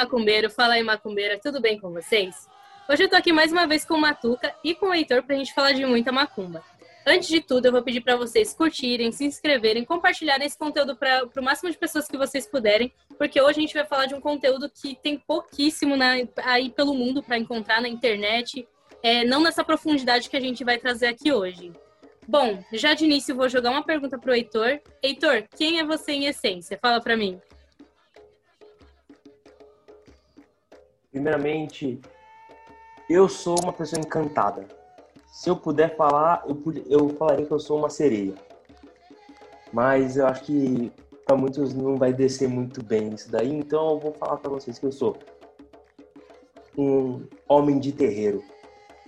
Macumbeiro, fala aí, macumbeira, tudo bem com vocês? Hoje eu tô aqui mais uma vez com o Matuca e com o Heitor pra gente falar de muita macumba. Antes de tudo, eu vou pedir para vocês curtirem, se inscreverem, compartilharem esse conteúdo para o máximo de pessoas que vocês puderem, porque hoje a gente vai falar de um conteúdo que tem pouquíssimo na, aí pelo mundo para encontrar na internet, é, não nessa profundidade que a gente vai trazer aqui hoje. Bom, já de início vou jogar uma pergunta para o Heitor. Heitor, quem é você em essência? Fala para mim. Primeiramente, eu sou uma pessoa encantada se eu puder falar, eu, eu falaria que eu sou uma sereia. Mas eu acho que para muitos não vai descer muito bem isso daí, então eu vou falar para vocês que eu sou um homem de terreiro.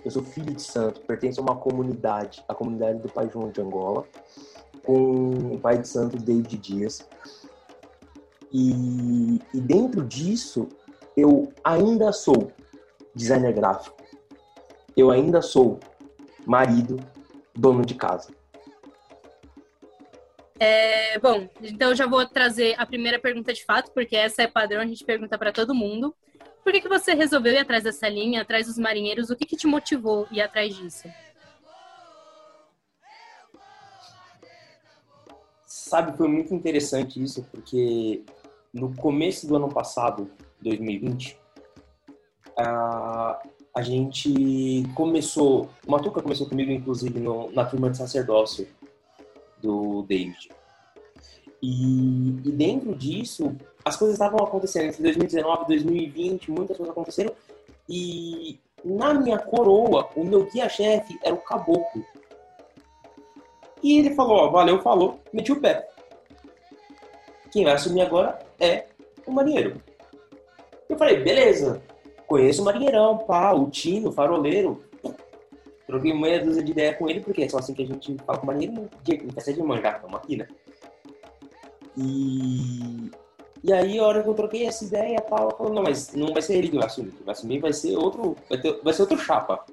Eu sou filho de santo, pertenço a uma comunidade, a comunidade do Pai João de Angola, com o pai de santo David Dias. E, e dentro disso, eu ainda sou designer gráfico. Eu ainda sou marido, dono de casa. É, bom, então eu já vou trazer a primeira pergunta de fato, porque essa é padrão, a gente pergunta para todo mundo. Por que, que você resolveu ir atrás dessa linha, atrás dos marinheiros? O que, que te motivou a ir atrás disso? Sabe, foi muito interessante isso, porque no começo do ano passado, 2020, uh, a gente começou, o Matuca começou comigo, inclusive, no, na turma de sacerdócio do David. E, e, dentro disso, as coisas estavam acontecendo. Entre 2019 e 2020, muitas coisas aconteceram. E na minha coroa, o meu guia-chefe era o caboclo. E ele falou, ó, valeu, falou, meti o pé. Quem vai assumir agora é o marinheiro. Eu falei, beleza, Conheço o Marinheirão, pá, o Tino, o Faroleiro. Troquei meia dúzia de ideia com ele, porque é só assim que a gente fala com o Marinheiro, em festa de manjar, estamos aqui, né? E... E aí, a hora que eu troquei essa ideia, tal, eu não, mas não vai ser ele que vai assumir. Quem vai assumir vai ser outro, vai, ter, vai ser outro chapa.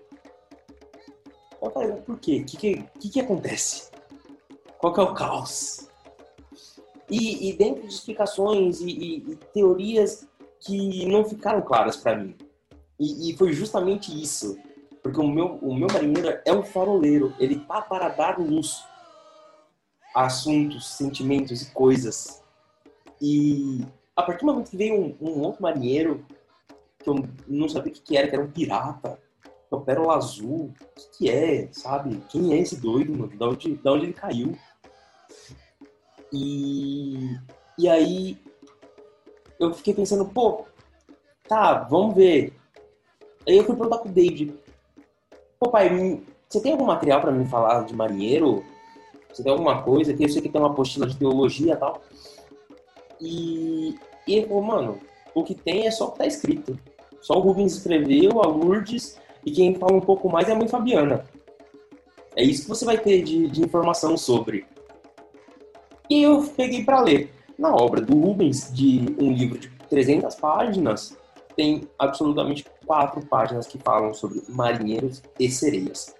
Eu falei, por quê? O que que, que que acontece? Qual que é o caos? E, e dentro de explicações e, e, e teorias que não ficaram claras para mim. E, e, foi justamente isso. Porque o meu, o meu marinheiro é um faroleiro. Ele tá para dar luz a assuntos, sentimentos e coisas. E a partir do momento que veio um, um outro marinheiro, que eu não sabia o que, que era, que era um pirata, é o Pérola Azul, o que, que é, sabe? Quem é esse doido, mano? Da onde, da onde ele caiu? E, e aí eu fiquei pensando, pô, tá, vamos ver. Aí eu fui perguntar pro David, pô pai, você tem algum material para me falar de marinheiro? Você tem alguma coisa? Eu sei que tem uma apostila de teologia e tal. E, e ele falou, mano, o que tem é só o que tá escrito. Só o Rubens escreveu, a Lourdes, e quem fala um pouco mais é a mãe Fabiana. É isso que você vai ter de, de informação sobre. E eu peguei para ler. Na obra do Rubens, de um livro de 300 páginas, tem absolutamente quatro páginas que falam sobre marinheiros e sereias.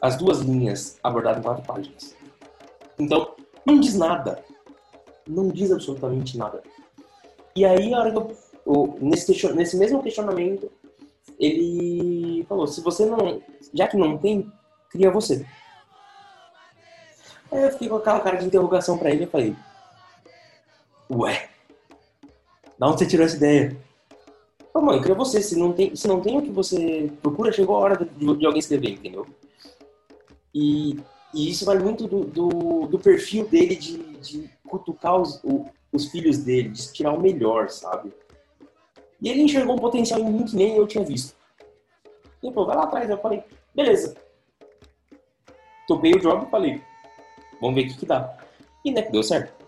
As duas linhas abordadas em quatro páginas. Então, não diz nada. Não diz absolutamente nada. E aí, a hora que eu, nesse, nesse mesmo questionamento, ele falou: se você não. Já que não tem, cria você. Aí eu fiquei com aquela cara de interrogação para ele e falei: Ué, da onde você tirou essa ideia? Pô, mãe, cria você. Se não, tem, se não tem o que você procura, chegou a hora de, de alguém escrever, entendeu? E, e, isso vai muito do, do, do perfil dele de, de cutucar os, o, os filhos dele, de tirar o melhor, sabe? E ele enxergou um potencial em mim que nem eu tinha visto. Ele falou, vai lá atrás. Eu falei, beleza. Topei o job e falei, vamos ver o que, que dá. E né, deu certo.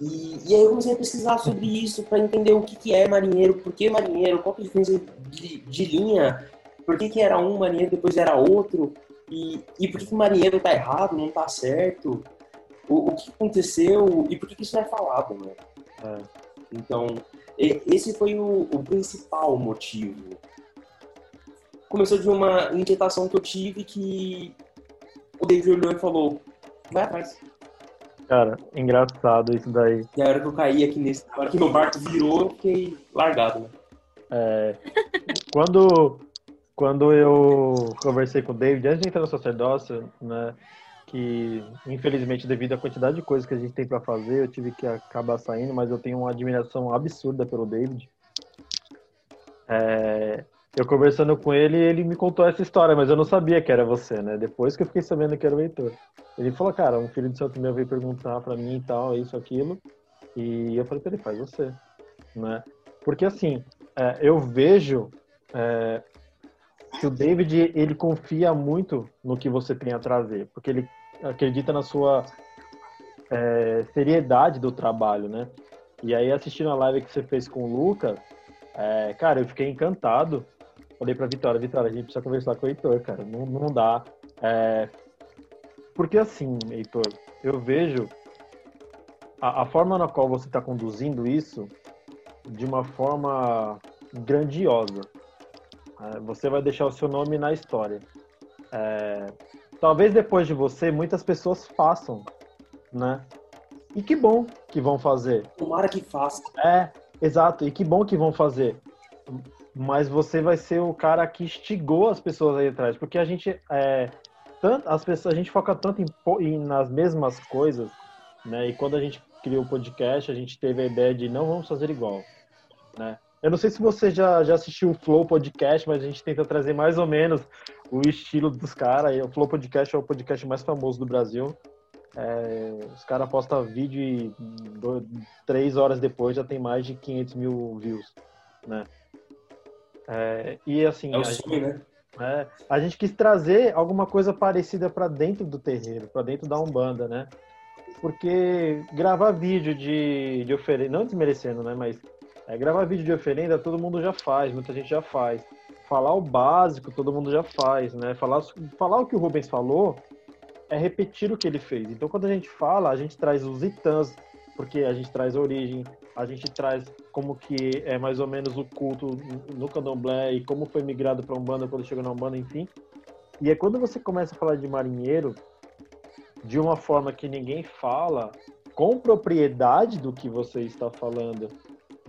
E, e aí eu comecei a pesquisar sobre isso para entender o que, que é marinheiro, por que marinheiro, qual que é a diferença de, de linha, por que, que era um marinheiro depois era outro, e, e por que, que o marinheiro tá errado, não tá certo, o, o que aconteceu e por que, que isso não é falado, né? É. Então, esse foi o, o principal motivo. Começou de uma inquietação que eu tive que o David olhou e falou, vai atrás Cara, engraçado isso daí. E a hora que eu caí aqui nesse. A hora que meu barco virou, eu fiquei largado, né? É, quando, quando eu conversei com o David, antes de entrar no sacerdócio, né? Que infelizmente, devido à quantidade de coisas que a gente tem para fazer, eu tive que acabar saindo, mas eu tenho uma admiração absurda pelo David. É, eu conversando com ele, ele me contou essa história, mas eu não sabia que era você, né? Depois que eu fiquei sabendo que era o Heitor. Ele falou, cara, um filho de santo meu veio perguntar para mim e tal, isso, aquilo. E eu falei pra ele, faz você, né? Porque assim, é, eu vejo é, que o David, ele confia muito no que você tem a trazer, porque ele acredita na sua é, seriedade do trabalho, né? E aí, assistindo a live que você fez com o Lucas, é, cara, eu fiquei encantado falei pra Vitória, Vitória, a gente precisa conversar com o Heitor, cara. Não, não dá. É... Porque assim, Heitor, eu vejo a, a forma na qual você está conduzindo isso de uma forma grandiosa. É, você vai deixar o seu nome na história. É, talvez depois de você, muitas pessoas façam, né? E que bom que vão fazer. Tomara que faça. É, exato. E que bom que vão fazer mas você vai ser o cara que instigou as pessoas aí atrás, porque a gente é, tanto, as pessoas a gente foca tanto em, em, nas mesmas coisas, né? E quando a gente criou o podcast, a gente teve a ideia de não vamos fazer igual, né? Eu não sei se você já, já assistiu o Flow Podcast, mas a gente tenta trazer mais ou menos o estilo dos caras. O Flow Podcast é o podcast mais famoso do Brasil. É, os caras postam vídeo e dois, três horas depois já tem mais de 500 mil views, né? É, e assim. É o sonho, né? É, a gente quis trazer alguma coisa parecida para dentro do terreiro, para dentro da Umbanda, né? Porque gravar vídeo de, de oferenda, não desmerecendo, né? Mas é, gravar vídeo de oferenda todo mundo já faz, muita gente já faz. Falar o básico todo mundo já faz, né? Falar, falar o que o Rubens falou é repetir o que ele fez. Então quando a gente fala, a gente traz os itãs, porque a gente traz a origem, a gente traz como que é mais ou menos o culto no candomblé e como foi migrado para Umbanda quando chegou na Umbanda, enfim. E é quando você começa a falar de marinheiro de uma forma que ninguém fala, com propriedade do que você está falando,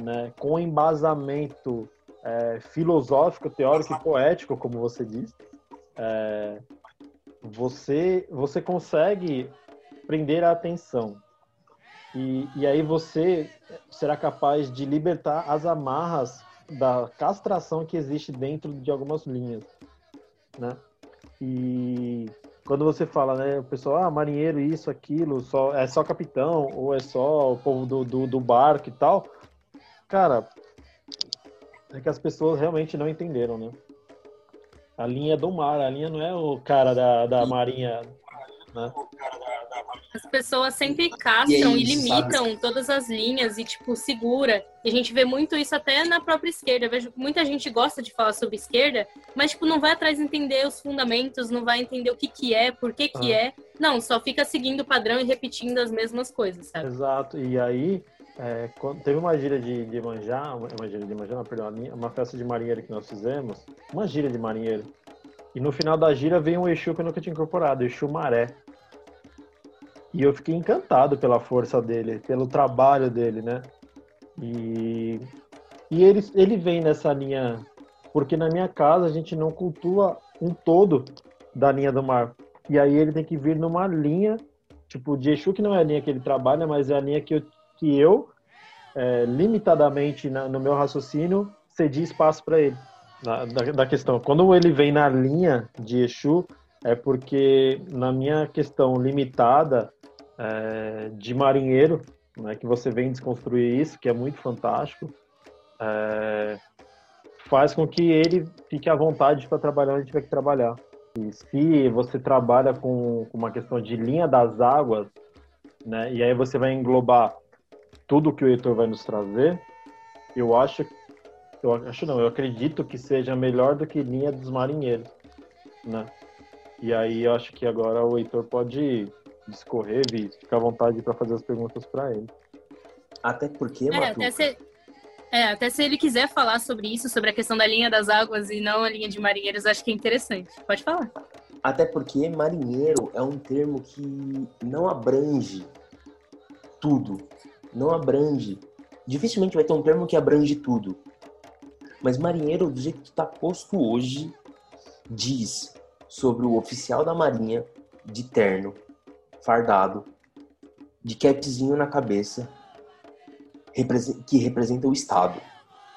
né? com embasamento é, filosófico, teórico e poético, como você diz, é, você, você consegue prender a atenção. E, e aí você será capaz de libertar as amarras da castração que existe dentro de algumas linhas, né? E quando você fala, né, o pessoal, ah, marinheiro, isso, aquilo, só, é só capitão, ou é só o povo do, do, do barco e tal, cara, é que as pessoas realmente não entenderam, né? A linha do mar, a linha não é o cara da, da marinha, né? As pessoas sempre castram e, é e limitam sabe? todas as linhas e, tipo, segura. E a gente vê muito isso até na própria esquerda. Eu vejo que muita gente gosta de falar sobre esquerda, mas, tipo, não vai atrás entender os fundamentos, não vai entender o que que é, por que que ah. é. Não, só fica seguindo o padrão e repetindo as mesmas coisas, sabe? Exato. E aí, é, teve uma gira de, de manjar, uma gira de manjar, não, perdão, uma festa de marinheiro que nós fizemos, uma gira de marinheiro. E no final da gira veio um Exu que eu nunca tinha incorporado, Exu Maré. E eu fiquei encantado pela força dele, pelo trabalho dele, né? E, e ele, ele vem nessa linha, porque na minha casa a gente não cultua um todo da linha do mar. E aí ele tem que vir numa linha, tipo, de Exu, que não é a linha que ele trabalha, mas é a linha que eu, que eu é, limitadamente na, no meu raciocínio, cedi espaço para ele. Da, da, questão. Quando ele vem na linha de Exu, é porque na minha questão limitada, é, de marinheiro, né, que você vem desconstruir isso, que é muito fantástico, é, faz com que ele fique à vontade para trabalhar onde tiver que trabalhar. E se você trabalha com, uma questão de linha das águas, né, e aí você vai englobar tudo que o Heitor vai nos trazer, eu acho, eu acho não, eu acredito que seja melhor do que linha dos marinheiros, né? E aí eu acho que agora o Heitor pode discorrer, Vi, fica à vontade para fazer as perguntas para ele. Até porque, é, até se, é, até se ele quiser falar sobre isso, sobre a questão da linha das águas e não a linha de marinheiros, acho que é interessante. Pode falar. Até porque marinheiro é um termo que não abrange tudo. Não abrange. Dificilmente vai ter um termo que abrange tudo. Mas marinheiro, do jeito que está posto hoje, diz sobre o oficial da marinha de terno, fardado, de capzinho na cabeça, que representa o Estado.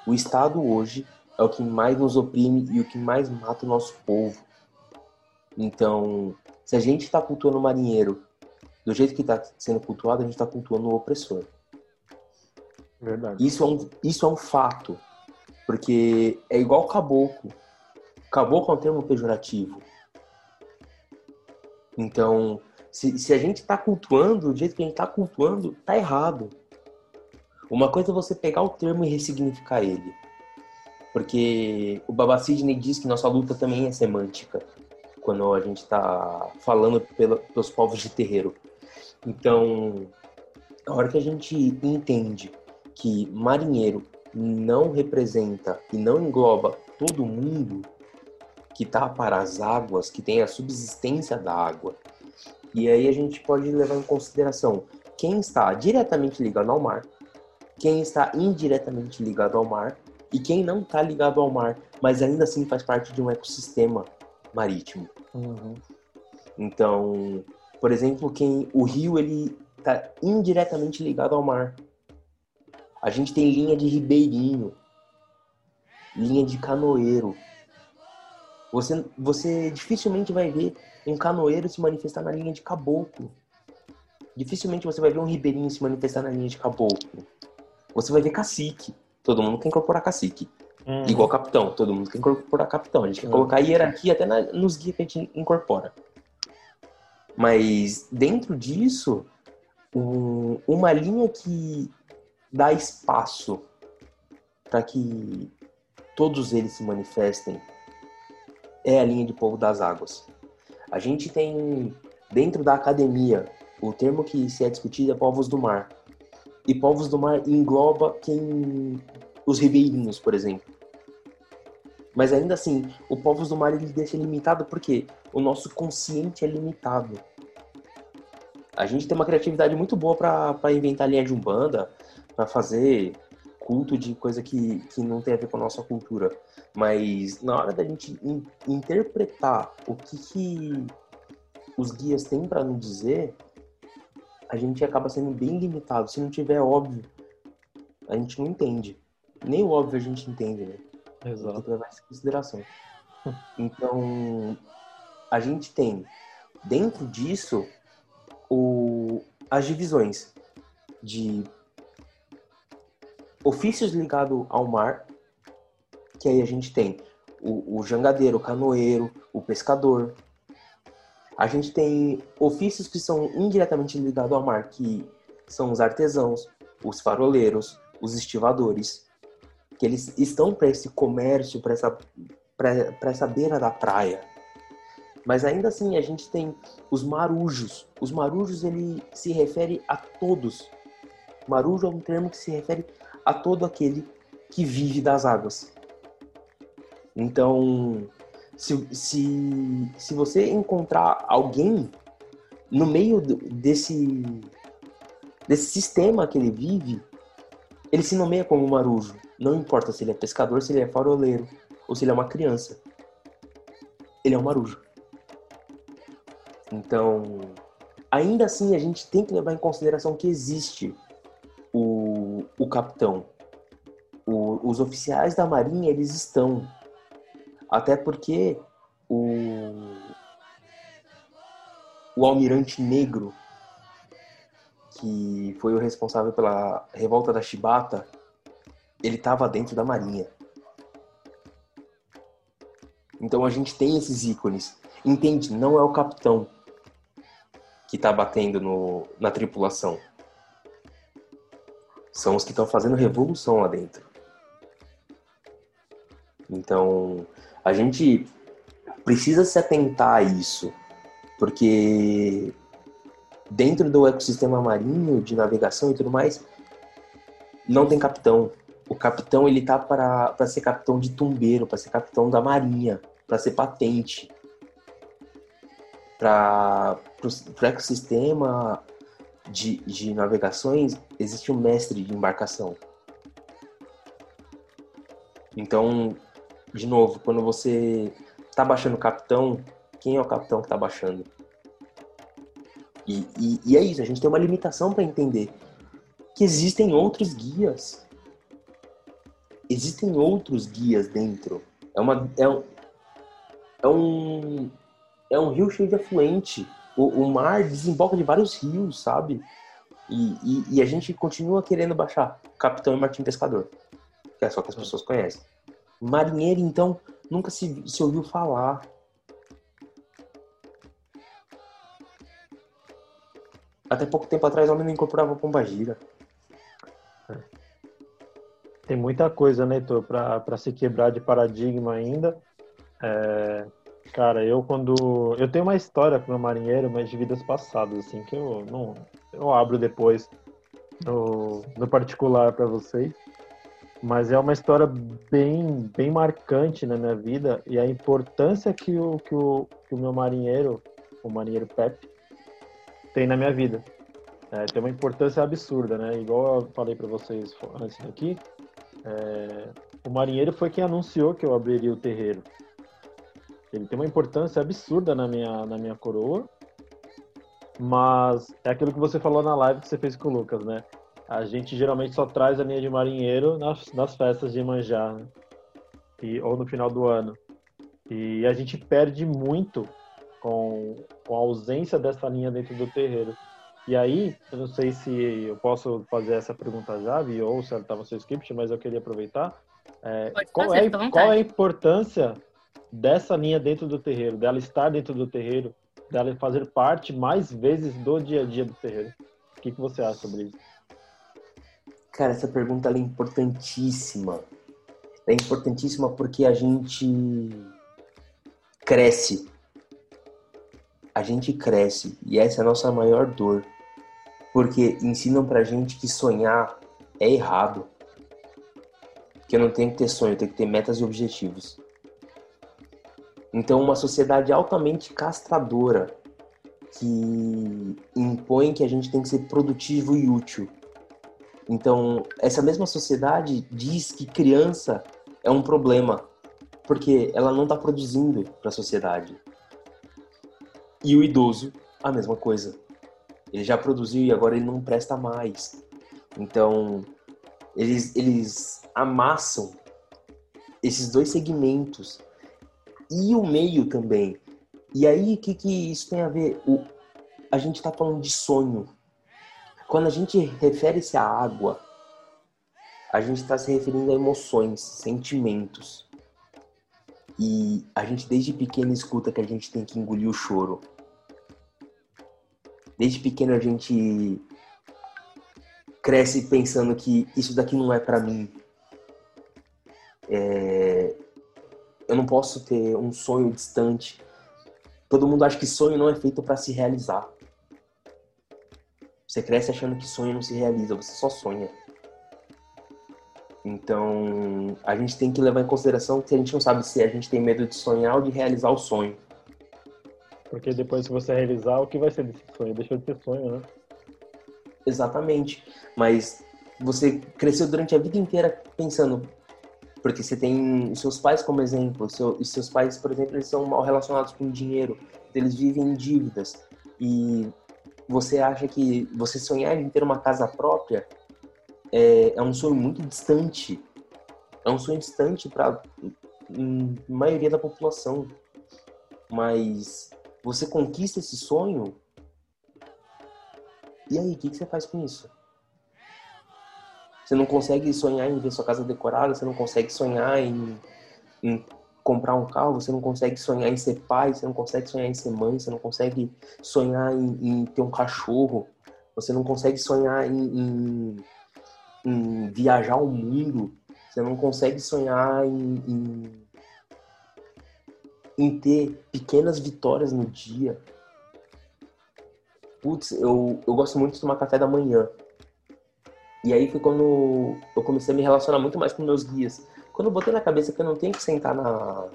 O Estado hoje é o que mais nos oprime e o que mais mata o nosso povo. Então, se a gente está cultuando o marinheiro do jeito que está sendo cultuado, a gente está cultuando o opressor. Verdade. Isso é, um, isso é um fato. Porque é igual caboclo. Caboclo é um termo pejorativo. Então, se, se a gente está cultuando do jeito que a gente está cultuando, tá errado. Uma coisa é você pegar o termo e ressignificar ele. Porque o Baba Sidney diz que nossa luta também é semântica. Quando a gente está falando pela, pelos povos de terreiro. Então, a hora que a gente entende que marinheiro não representa e não engloba todo mundo que está para as águas, que tem a subsistência da água, e aí a gente pode levar em consideração quem está diretamente ligado ao mar, quem está indiretamente ligado ao mar e quem não está ligado ao mar, mas ainda assim faz parte de um ecossistema marítimo. Uhum. Então, por exemplo, quem o rio ele está indiretamente ligado ao mar. A gente tem linha de ribeirinho, linha de canoeiro. Você, você dificilmente vai ver um canoeiro se manifestar na linha de caboclo. Dificilmente você vai ver um ribeirinho se manifestar na linha de caboclo. Você vai ver cacique. Todo mundo quer incorporar cacique. Uhum. Igual capitão. Todo mundo quer incorporar capitão. A gente quer Uhum. colocar hierarquia até na- nos guias que a gente incorpora. Mas dentro disso, um- uma linha que dá espaço para que todos eles se manifestem é a linha de povo das águas. A gente tem dentro da academia o termo que se é discutido é povos do mar. E povos do mar engloba quem os ribeirinhos, por exemplo. Mas ainda assim, o povos do mar ele deixa limitado porque o nosso consciente é limitado. A gente tem uma criatividade muito boa para inventar linha de umbanda, para fazer culto de coisa que, que não tem a ver com a nossa cultura. Mas na hora da gente in- interpretar o que, que os guias têm para nos dizer, a gente acaba sendo bem limitado. Se não tiver óbvio, a gente não entende. Nem o óbvio a gente entende, né? Tem Exato. que levar isso em consideração. Então, a gente tem dentro disso o, as divisões de ofícios ligados ao mar, que aí a gente tem o, o jangadeiro, o canoeiro, o pescador. A gente tem ofícios que são indiretamente ligados ao mar, que são os artesãos, os faroleiros, os estivadores, que eles estão para esse comércio, para essa, essa beira da praia. Mas ainda assim a gente tem os marujos. Os marujos ele se refere a todos. Marujo é um termo que se refere a todo aquele que vive das águas. Então, se, se, se você encontrar alguém no meio desse, desse sistema que ele vive, ele se nomeia como marujo. Não importa se ele é pescador, se ele é faroleiro ou se ele é uma criança. Ele é um marujo. Então, ainda assim, a gente tem que levar em consideração que existe capitão. O- os oficiais da marinha, eles estão. Até porque o, o almirante negro, que foi o responsável pela revolta da Chibata, ele estava dentro da marinha. Então a gente tem esses ícones. Entende? Não é o capitão que está batendo no, na tripulação. São os que estão fazendo revolução lá dentro. Então, a gente precisa se atentar a isso, porque dentro do ecossistema marinho, de navegação e tudo mais, não tem capitão. O capitão ele tá para ser capitão de tumbeiro, para ser capitão da marinha, para ser patente. Para o ecossistema, de, de navegações, existe um mestre de embarcação. Então, de novo, quando você está baixando o capitão, quem é o capitão que está baixando? E, e, e, é isso, a gente tem uma limitação para entender que existem outros guias. Existem outros guias dentro. É, uma, é, um, é, um, é um rio cheio de afluente. O, o mar desemboca de vários rios, sabe? E, e, e, a gente continua querendo baixar Capitão e Martim Pescador, que é só que as pessoas conhecem. Marinheiro, então, nunca se, se ouviu falar. Até pouco tempo atrás, o homem não incorporava pomba gira. Tem muita coisa, né, Heitor, para se quebrar de paradigma ainda. É, cara, eu quando. Eu tenho uma história com o marinheiro, mas de vidas passadas, assim, que eu não. Eu abro depois no, no particular para vocês. Mas é uma história bem, bem marcante na minha vida e a importância que o, que o, que o meu marinheiro, o marinheiro Pepe, tem na minha vida. É, tem uma importância absurda, né? Igual eu falei para vocês antes aqui, é, o marinheiro foi quem anunciou que eu abriria o terreiro. Ele tem uma importância absurda na minha, na minha coroa, mas é aquilo que você falou na live que você fez com o Lucas, né? A gente geralmente só traz a linha de marinheiro nas, nas festas de manjar, né? e, ou no final do ano. E a gente perde muito com, com a ausência dessa linha dentro do terreiro. E aí, eu não sei se eu posso fazer essa pergunta já, ou se ela estava no seu script, mas eu queria aproveitar. É, qual, fazer, é, qual é a importância dessa linha dentro do terreiro, dela estar dentro do terreiro, dela fazer parte mais vezes do dia a dia do terreiro? O que, que você acha sobre isso? Cara, essa pergunta é importantíssima. É importantíssima porque a gente cresce. A gente cresce e essa é a nossa maior dor porque ensinam pra gente que sonhar é errado. Que eu não tenho que ter sonho, eu tenho que ter metas e objetivos. Então, uma sociedade altamente castradora que impõe que a gente tem que ser produtivo e útil. Então, essa mesma sociedade diz que criança é um problema, porque ela não está produzindo para a sociedade. E o idoso, a mesma coisa. Ele já produziu e agora ele não presta mais. Então, eles, eles amassam esses dois segmentos e o meio também. E aí, o que, que isso tem a ver? O, a gente está falando de sonho. Quando a gente refere-se à água, a gente está se referindo a emoções, sentimentos. E a gente desde pequeno escuta que a gente tem que engolir o choro. Desde pequeno a gente cresce pensando que isso daqui não é para mim. É... Eu não posso ter um sonho distante. Todo mundo acha que sonho não é feito para se realizar. Você cresce achando que sonho não se realiza, você só sonha. Então, a gente tem que levar em consideração que a gente não sabe se a gente tem medo de sonhar ou de realizar o sonho. Porque depois que você realizar, o que vai ser desse sonho? Deixou de ter sonho, né? Exatamente. Mas você cresceu durante a vida inteira pensando, porque você tem os seus pais como exemplo, seu, os seus pais, por exemplo, eles são mal relacionados com dinheiro, eles vivem em dívidas e você acha que você sonhar em ter uma casa própria é, é um sonho muito distante, é um sonho distante para a maioria da população, mas você conquista esse sonho. E aí, o que, que você faz com isso? Você não consegue sonhar em ver sua casa decorada, você não consegue sonhar em, em comprar um carro, você não consegue sonhar em ser pai, você não consegue sonhar em ser mãe, você não consegue sonhar em, em ter um cachorro, você não consegue sonhar em, em, em, viajar o mundo, você não consegue sonhar em, em ter pequenas vitórias no dia. Putz, eu, eu gosto muito de tomar café da manhã. E aí foi quando eu comecei a me relacionar muito mais com meus guias. Quando eu botei na cabeça que eu não tenho que sentar na,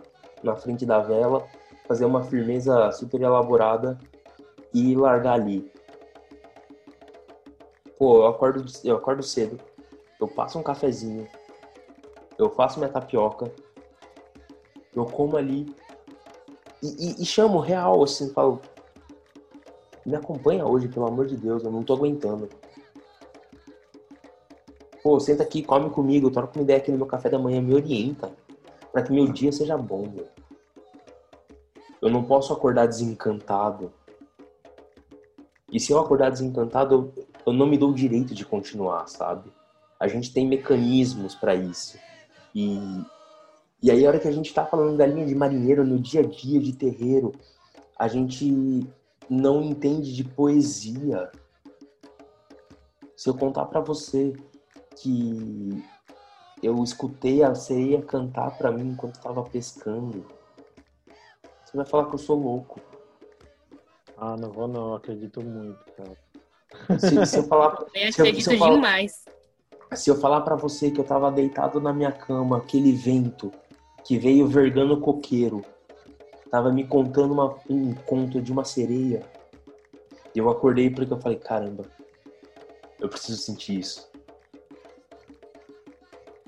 na frente da vela, fazer uma firmeza super elaborada e largar ali. Pô, eu acordo, eu acordo cedo, eu passo um cafezinho, eu faço minha tapioca, eu como ali e, e, e chamo real, assim, falo, me acompanha hoje, pelo amor de Deus, eu não tô aguentando. Pô, senta aqui, come comigo, troca uma ideia aqui no meu café da manhã, me orienta para que meu dia seja bom, meu. Eu não posso acordar desencantado. E se eu acordar desencantado, eu, eu não me dou o direito de continuar, sabe? A gente tem mecanismos para isso. E, e aí, a hora que a gente tá falando da linha de marinheiro no dia a dia de terreiro, a gente não entende de poesia. Se eu contar para você que eu escutei a sereia cantar para mim enquanto estava pescando, você vai falar que eu sou louco. Ah, não vou não, acredito muito, cara. Se, se eu falar, Eu se eu- acredito se eu falar- demais. Se eu falar pra você que eu tava deitado na minha cama, aquele vento que veio vergando o coqueiro, tava me contando uma- um conto de uma sereia, eu acordei porque eu falei, caramba, eu preciso sentir isso.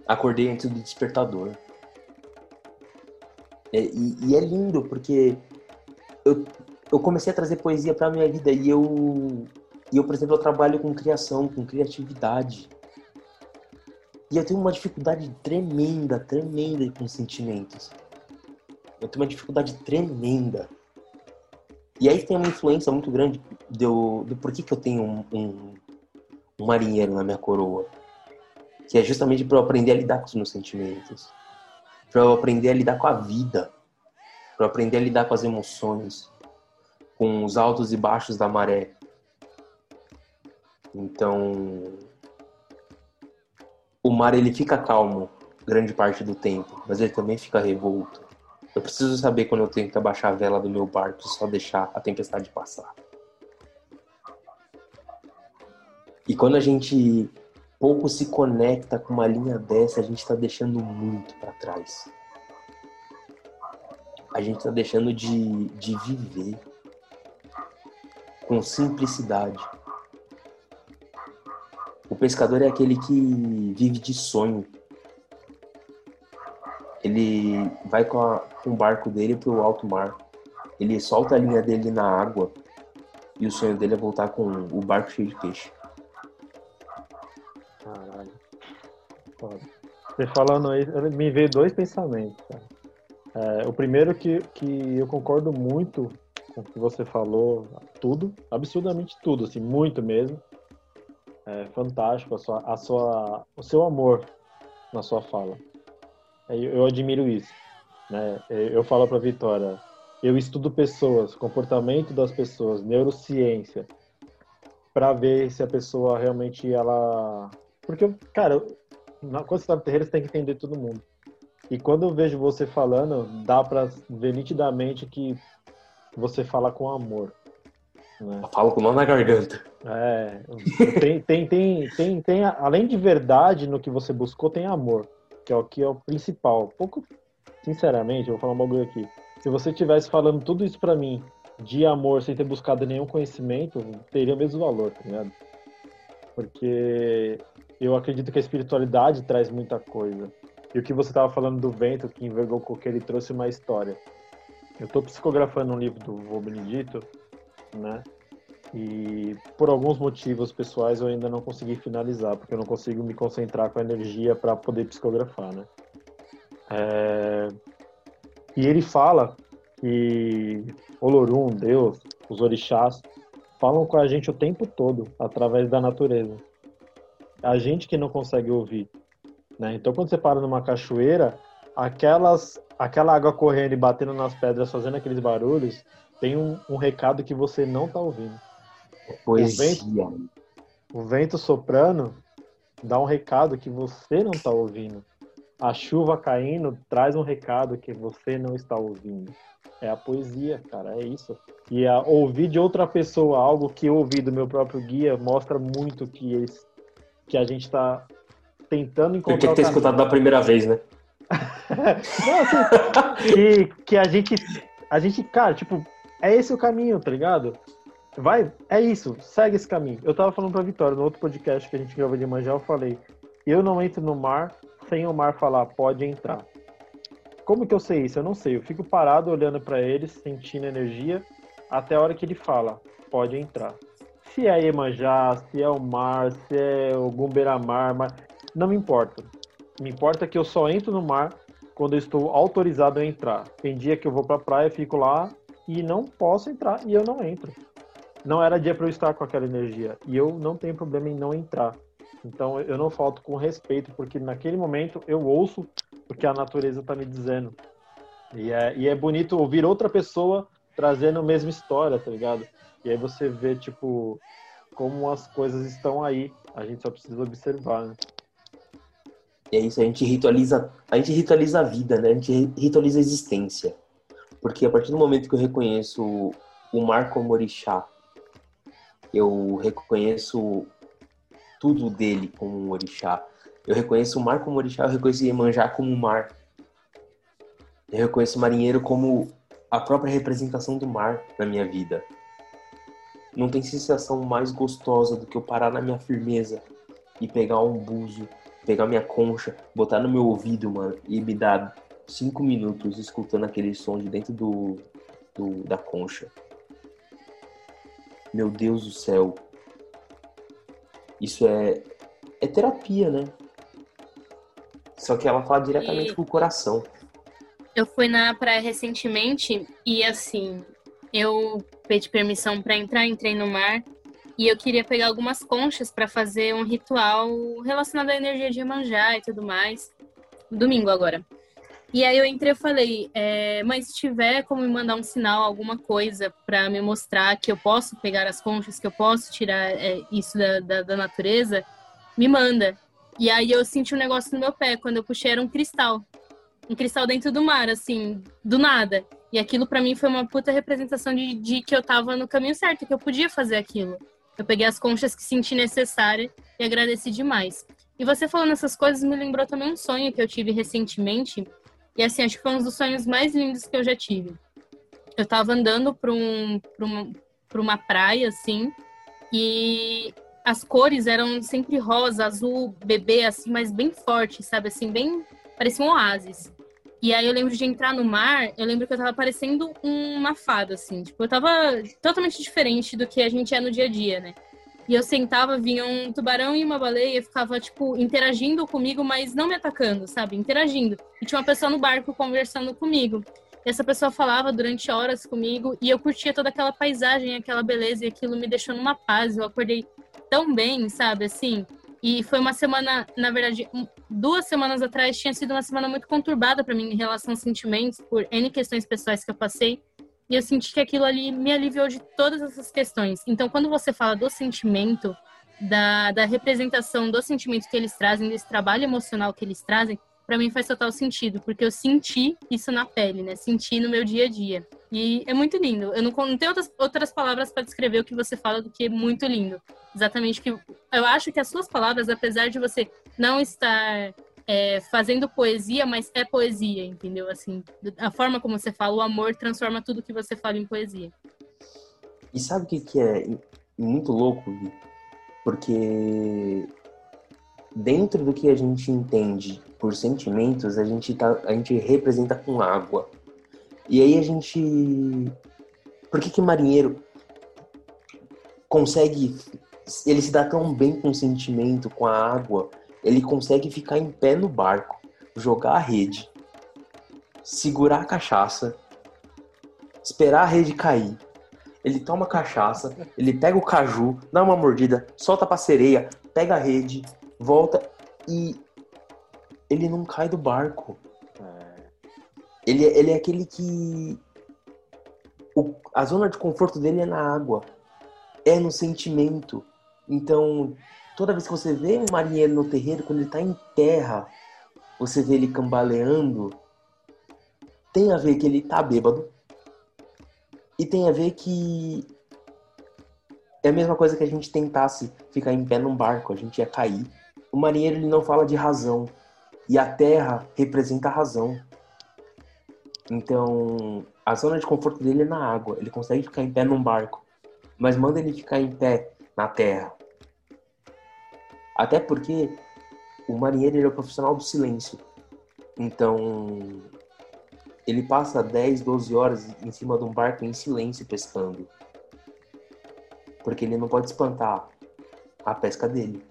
Acordei antes do despertador. É, e, e é lindo porque eu, eu comecei a trazer poesia pra minha vida e eu, e eu, por exemplo, eu trabalho com criação, com criatividade. E eu tenho uma dificuldade tremenda, tremenda com sentimentos. Eu tenho uma dificuldade tremenda. E aí tem uma influência muito grande do, do porquê que eu tenho um, um, um marinheiro na minha coroa. Que é justamente para eu aprender a lidar com os meus sentimentos. Para eu aprender a lidar com a vida. Para eu aprender a lidar com as emoções. Com os altos e baixos da maré. Então, o mar ele fica calmo grande parte do tempo, mas ele também fica revolto. Eu preciso saber quando eu tenho que abaixar a vela do meu barco e só deixar a tempestade passar. E quando a gente pouco se conecta com uma linha dessa, a gente está deixando muito para trás. A gente está deixando de, de viver com simplicidade. O pescador é aquele que vive de sonho. Ele vai com, a- com o barco dele pro alto mar. Ele solta a linha dele na água. E o sonho dele é voltar com o barco cheio de peixe. Caralho. Foda. Você falando aí, me veio dois pensamentos. É, o primeiro que, que eu concordo muito com o que você falou, tudo, absurdamente tudo, assim, muito mesmo. É fantástico a sua, a sua, o seu amor na sua fala. É, Eu, eu admiro isso. Né? É, Eu falo para Vitória, eu estudo pessoas, comportamento das pessoas, neurociência, para ver se a pessoa realmente ela, porque cara, na- quando você tá no terreiro você tem que entender todo mundo. E quando eu vejo você falando, dá para ver nitidamente que você fala com amor. Né? Eu falo com mão na garganta. É, tem, tem, tem, tem, tem, além de verdade no que você buscou, tem amor, que é o que é o principal. Pouco, sinceramente, eu vou falar um bagulho aqui. Se você tivesse falando tudo isso pra mim de amor sem ter buscado nenhum conhecimento, teria o mesmo valor, tá ligado? Porque eu acredito que a espiritualidade traz muita coisa. E o que você tava falando do vento que envergou o coqueiro e trouxe uma história. Eu tô psicografando um livro do Vô Benedito, né? E por alguns motivos pessoais eu ainda não consegui finalizar, porque eu não consigo me concentrar com a energia para poder psicografar, né? É, E ele fala que Olorum, Deus, os orixás, falam com a gente o tempo todo, através da natureza. A gente que não consegue ouvir. Né? Então quando você para numa cachoeira, aquelas, aquela água correndo e batendo nas pedras, fazendo aqueles barulhos, tem um, um recado que você não está ouvindo. Poesia. O vento soprando dá um recado que você não está ouvindo. A chuva caindo traz um recado que você não está ouvindo. É a poesia, cara, é isso. E a, ouvir de outra pessoa algo que eu ouvi do meu próprio guia mostra muito que, eles, que a gente está tentando encontrar tinha o que ter escutado da primeira vez, né? Não, assim, que, que a gente. A gente, cara, tipo, é esse o caminho, tá ligado? vai, é isso, segue esse caminho. Eu tava falando pra Vitória, no outro podcast que a gente gravou de manjar, eu falei, eu não entro no mar sem o mar falar, pode entrar. Como que eu sei isso? Eu não sei. Eu fico parado olhando para ele, sentindo energia, até a hora que ele fala, pode entrar. Se é Iemanjá, se é o mar, se é o Gumberamar, mar, não me importa. Me importa que eu só entro no mar quando eu estou autorizado a entrar. Tem dia que eu vou pra praia, fico lá e não posso entrar e eu não entro. Não era dia para eu estar com aquela energia e eu não tenho problema em não entrar. Então eu não falto com respeito porque naquele momento eu ouço o que a natureza está me dizendo. E é, e é bonito ouvir outra pessoa trazendo a mesma história, tá ligado? E aí você vê, tipo, como as coisas estão aí. A gente só precisa observar, né? É isso, a gente ritualiza, a gente ritualiza a vida, né? A gente ritualiza a existência. Porque a partir do momento que eu reconheço o mar como orixá, eu reconheço tudo dele como um orixá. Eu reconheço o mar como orixá, eu reconheço Iemanjá como mar. Eu reconheço o marinheiro como a própria representação do mar na minha vida. Não tem sensação mais gostosa do que eu parar na minha firmeza e pegar um buzo pegar minha concha, botar no meu ouvido, mano, e me dar cinco minutos escutando aquele som de dentro do, do da concha. Meu Deus do céu. Isso é, é terapia, né? Só que ela fala diretamente e... com o coração. Eu fui na praia recentemente e assim, eu pedi permissão para entrar, entrei no mar e eu queria pegar algumas conchas para fazer um ritual relacionado à energia de Iemanjá e tudo mais. Domingo agora. E aí eu entrei e falei, é, mãe, se tiver como me mandar um sinal, alguma coisa para me mostrar que eu posso pegar as conchas, que eu posso tirar é, isso da, da, da, natureza, me manda. E aí eu senti um negócio no meu pé, quando eu puxei era um cristal. Um cristal dentro do mar, assim, do nada. E aquilo para mim foi uma puta representação de, de que eu tava no caminho certo, que eu podia fazer aquilo. Eu peguei as conchas que senti necessária e agradeci demais. E você falando essas coisas me lembrou também um sonho que eu tive recentemente. E assim, acho que foi um dos sonhos mais lindos que eu já tive. Eu tava andando para um, pra uma, pra uma praia, assim, e as cores eram sempre rosa, azul, bebê, assim, mas bem forte, sabe? Assim, bem. parecia um oásis. E aí eu lembro de entrar no mar, eu lembro que eu tava parecendo uma fada, assim. Tipo, eu tava totalmente diferente do que a gente é no dia a dia, né? E eu sentava, vinha um tubarão e uma baleia, ficava, tipo, interagindo comigo, mas não me atacando, sabe? Interagindo. E tinha uma pessoa no barco conversando comigo. E essa pessoa falava durante horas comigo e eu curtia toda aquela paisagem, aquela beleza, e aquilo me deixou numa paz. Eu acordei tão bem, sabe? Assim, e foi uma semana, na verdade, duas semanas atrás tinha sido uma semana muito conturbada para mim em relação aos sentimentos, por N questões pessoais que eu passei. E eu senti que aquilo ali me aliviou de todas essas questões. Então, quando você fala do sentimento, da, da representação do sentimento que eles trazem, desse trabalho emocional que eles trazem, para mim faz total sentido, porque eu senti isso na pele, né? Senti no meu dia a dia. E é muito lindo. Eu não, não tenho outras, outras palavras para descrever o que você fala do que é muito lindo. Exatamente que eu acho que as suas palavras, apesar de você não estar é, fazendo poesia, mas é poesia, entendeu? Assim, a forma como você fala, o amor transforma tudo que você fala em poesia. E sabe o que, que é muito louco, Porque dentro do que a gente entende por sentimentos, a gente, tá, a gente representa com água. E aí a gente. Por que, que marinheiro consegue. Ele se dá tão bem com o sentimento, com a água, ele consegue ficar em pé no barco, jogar a rede, segurar a cachaça, esperar a rede cair. Ele toma cachaça, ele pega o caju, dá uma mordida, solta pra sereia, pega a rede, volta e ele não cai do barco. Ele, ele é aquele que. O, a zona de conforto dele é na água, é no sentimento. Então, toda vez que você vê um marinheiro no terreiro, quando ele está em terra, você vê ele cambaleando, tem a ver que ele tá bêbado. E tem a ver que é a mesma coisa que a gente tentasse ficar em pé num barco, a gente ia cair. O marinheiro ele não fala de razão, e a terra representa a razão. Então, a zona de conforto dele é na água. Ele consegue ficar em pé num barco. mas manda ele ficar em pé na terra. Até porque o marinheiro ele é o profissional do silêncio. Então, ele passa 10, 12 horas em cima de um barco em silêncio pescando. Porque ele não pode espantar a pesca dele.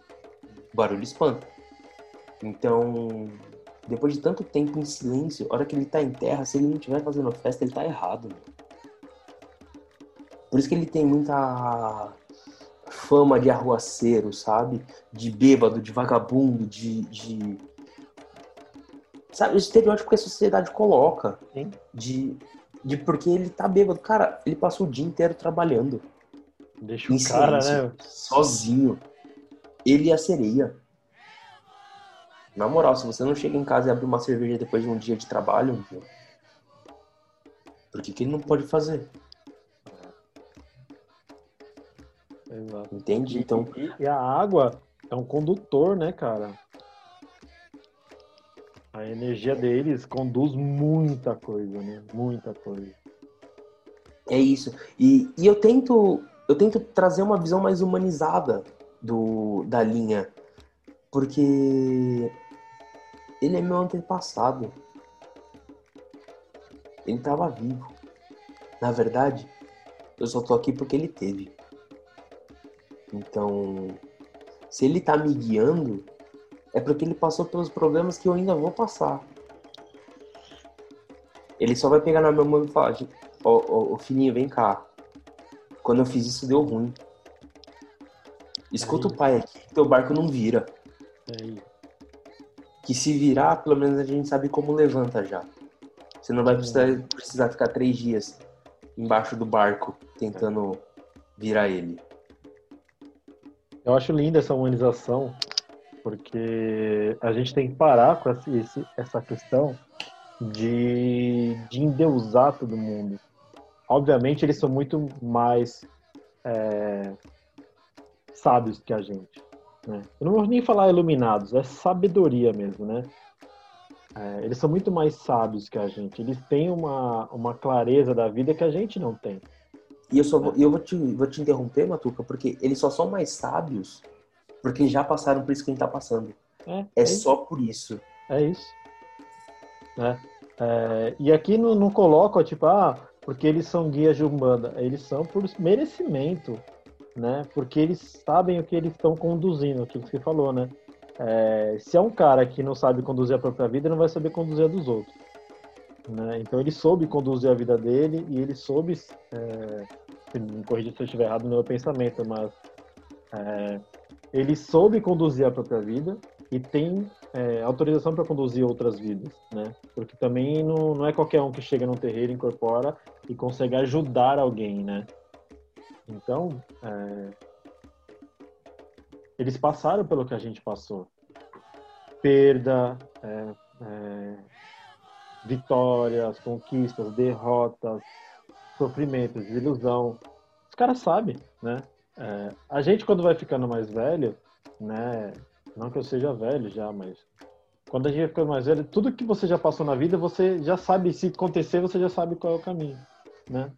O barulho espanta. Então, depois de tanto tempo em silêncio, a hora que ele tá em terra, se ele não estiver fazendo festa, ele tá errado. Por isso que ele tem muita fama de arruaceiro, sabe? De bêbado, de vagabundo, de. de... Sabe, o estereótipo que a sociedade coloca. Hein? De, de porque ele tá bêbado. Cara, ele passou o dia inteiro trabalhando. Deixa o cara, né? Sozinho. Ele e a sereia. Na moral, se você não chega em casa e abre uma cerveja depois de um dia de trabalho, por que, que ele não pode fazer? Exato. Entende? Então. E, a água é um condutor, né, cara? A energia deles conduz muita coisa, né? Muita coisa. É isso. E, e eu tento eu tento trazer uma visão mais humanizada do da linha, porque ele é meu antepassado. Ele estava vivo. Na verdade, eu só tô aqui porque ele teve. Então, se ele tá me guiando, é porque ele passou pelos problemas que eu ainda vou passar. Ele só vai pegar na minha mão e falar: Ó, oh, oh, filhinho, vem cá. Quando eu fiz isso, deu ruim. Escuta Aí. o pai aqui, teu barco não vira. Aí. Que se virar, pelo menos a gente sabe como levanta já. Você não vai precisar, precisar ficar três dias embaixo do barco tentando virar ele. Eu acho linda essa humanização, porque a gente tem que parar com esse, essa questão de, de endeusar todo mundo. Obviamente, eles são muito mais é, sábios que a gente. Né? Eu não vou nem falar iluminados, é sabedoria mesmo, né? É, eles são muito mais sábios que a gente. Eles têm uma, uma clareza da vida que a gente não tem. E eu só vou, eu vou te, vou te interromper, Matuca, porque eles só são mais sábios porque já passaram por isso que a gente tá passando. É, é, é só por isso. É isso. É. É, e aqui não, não coloca, tipo, ah, porque eles são guias de Umbanda. Eles são por merecimento, né? Porque eles sabem o que eles estão conduzindo, aquilo que você falou, né? É, se é um cara que não sabe conduzir a própria vida, não vai saber conduzir a dos outros. Né? Então ele soube conduzir a vida dele e ele soube, é, me corrija se eu estiver errado no meu pensamento, mas é, ele soube conduzir a própria vida e tem é, autorização para conduzir outras vidas, né? Porque também não, não é qualquer um que chega num terreiro, incorpora e consegue ajudar alguém, né? Então, é, eles passaram pelo que a gente passou. Perda, é, é vitórias, conquistas, derrotas, sofrimentos, desilusão. Os caras sabem, né? É, a gente, quando vai ficando mais velho, né? Não que eu seja velho já, mas quando a gente vai ficando mais velho, tudo que você já passou na vida, você já sabe, se acontecer, você já sabe qual é o caminho, né?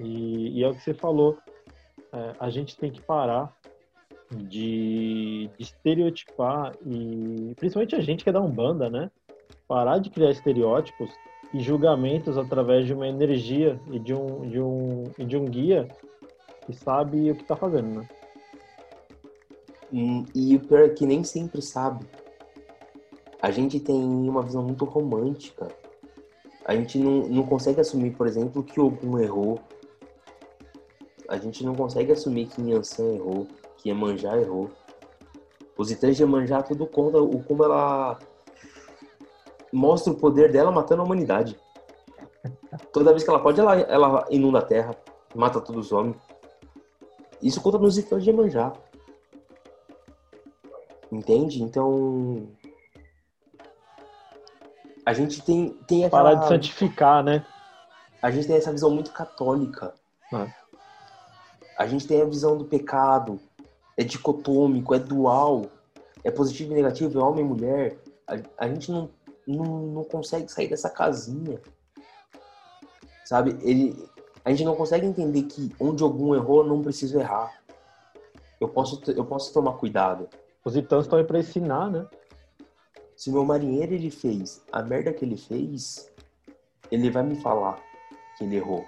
E, e é o que você falou, é, a gente tem que parar de, de, estereotipar e principalmente a gente que é da Umbanda, né? parar de criar estereótipos e julgamentos através de uma energia e de um, de um, e de um guia que sabe o que está fazendo, né? E o pior é que nem sempre sabe. A gente tem uma visão muito romântica. A gente não, não consegue assumir, por exemplo, que Ogum errou. A gente não consegue assumir que Yansan errou, que Emanjá errou. Os itãs de Emanjá tudo conta o como ela mostra o poder dela matando a humanidade. Toda vez que ela pode, ela, ela inunda a terra, mata todos os homens. Isso conta nos rituais de Iemanjá. Entende? Então. A gente tem, tem aquela. Parar de santificar, né? A gente tem essa visão muito católica. Ah. A gente tem a visão do pecado. É dicotômico, é dual. É positivo e negativo, é homem e mulher. A, a gente não não, não consegue sair dessa casinha. Sabe? Ele, A gente não consegue entender que onde algum errou, não preciso errar. Eu posso, eu posso tomar cuidado. Os titãs estão aí pra ensinar, né? Se meu marinheiro ele fez a merda que ele fez, ele vai me falar que ele errou.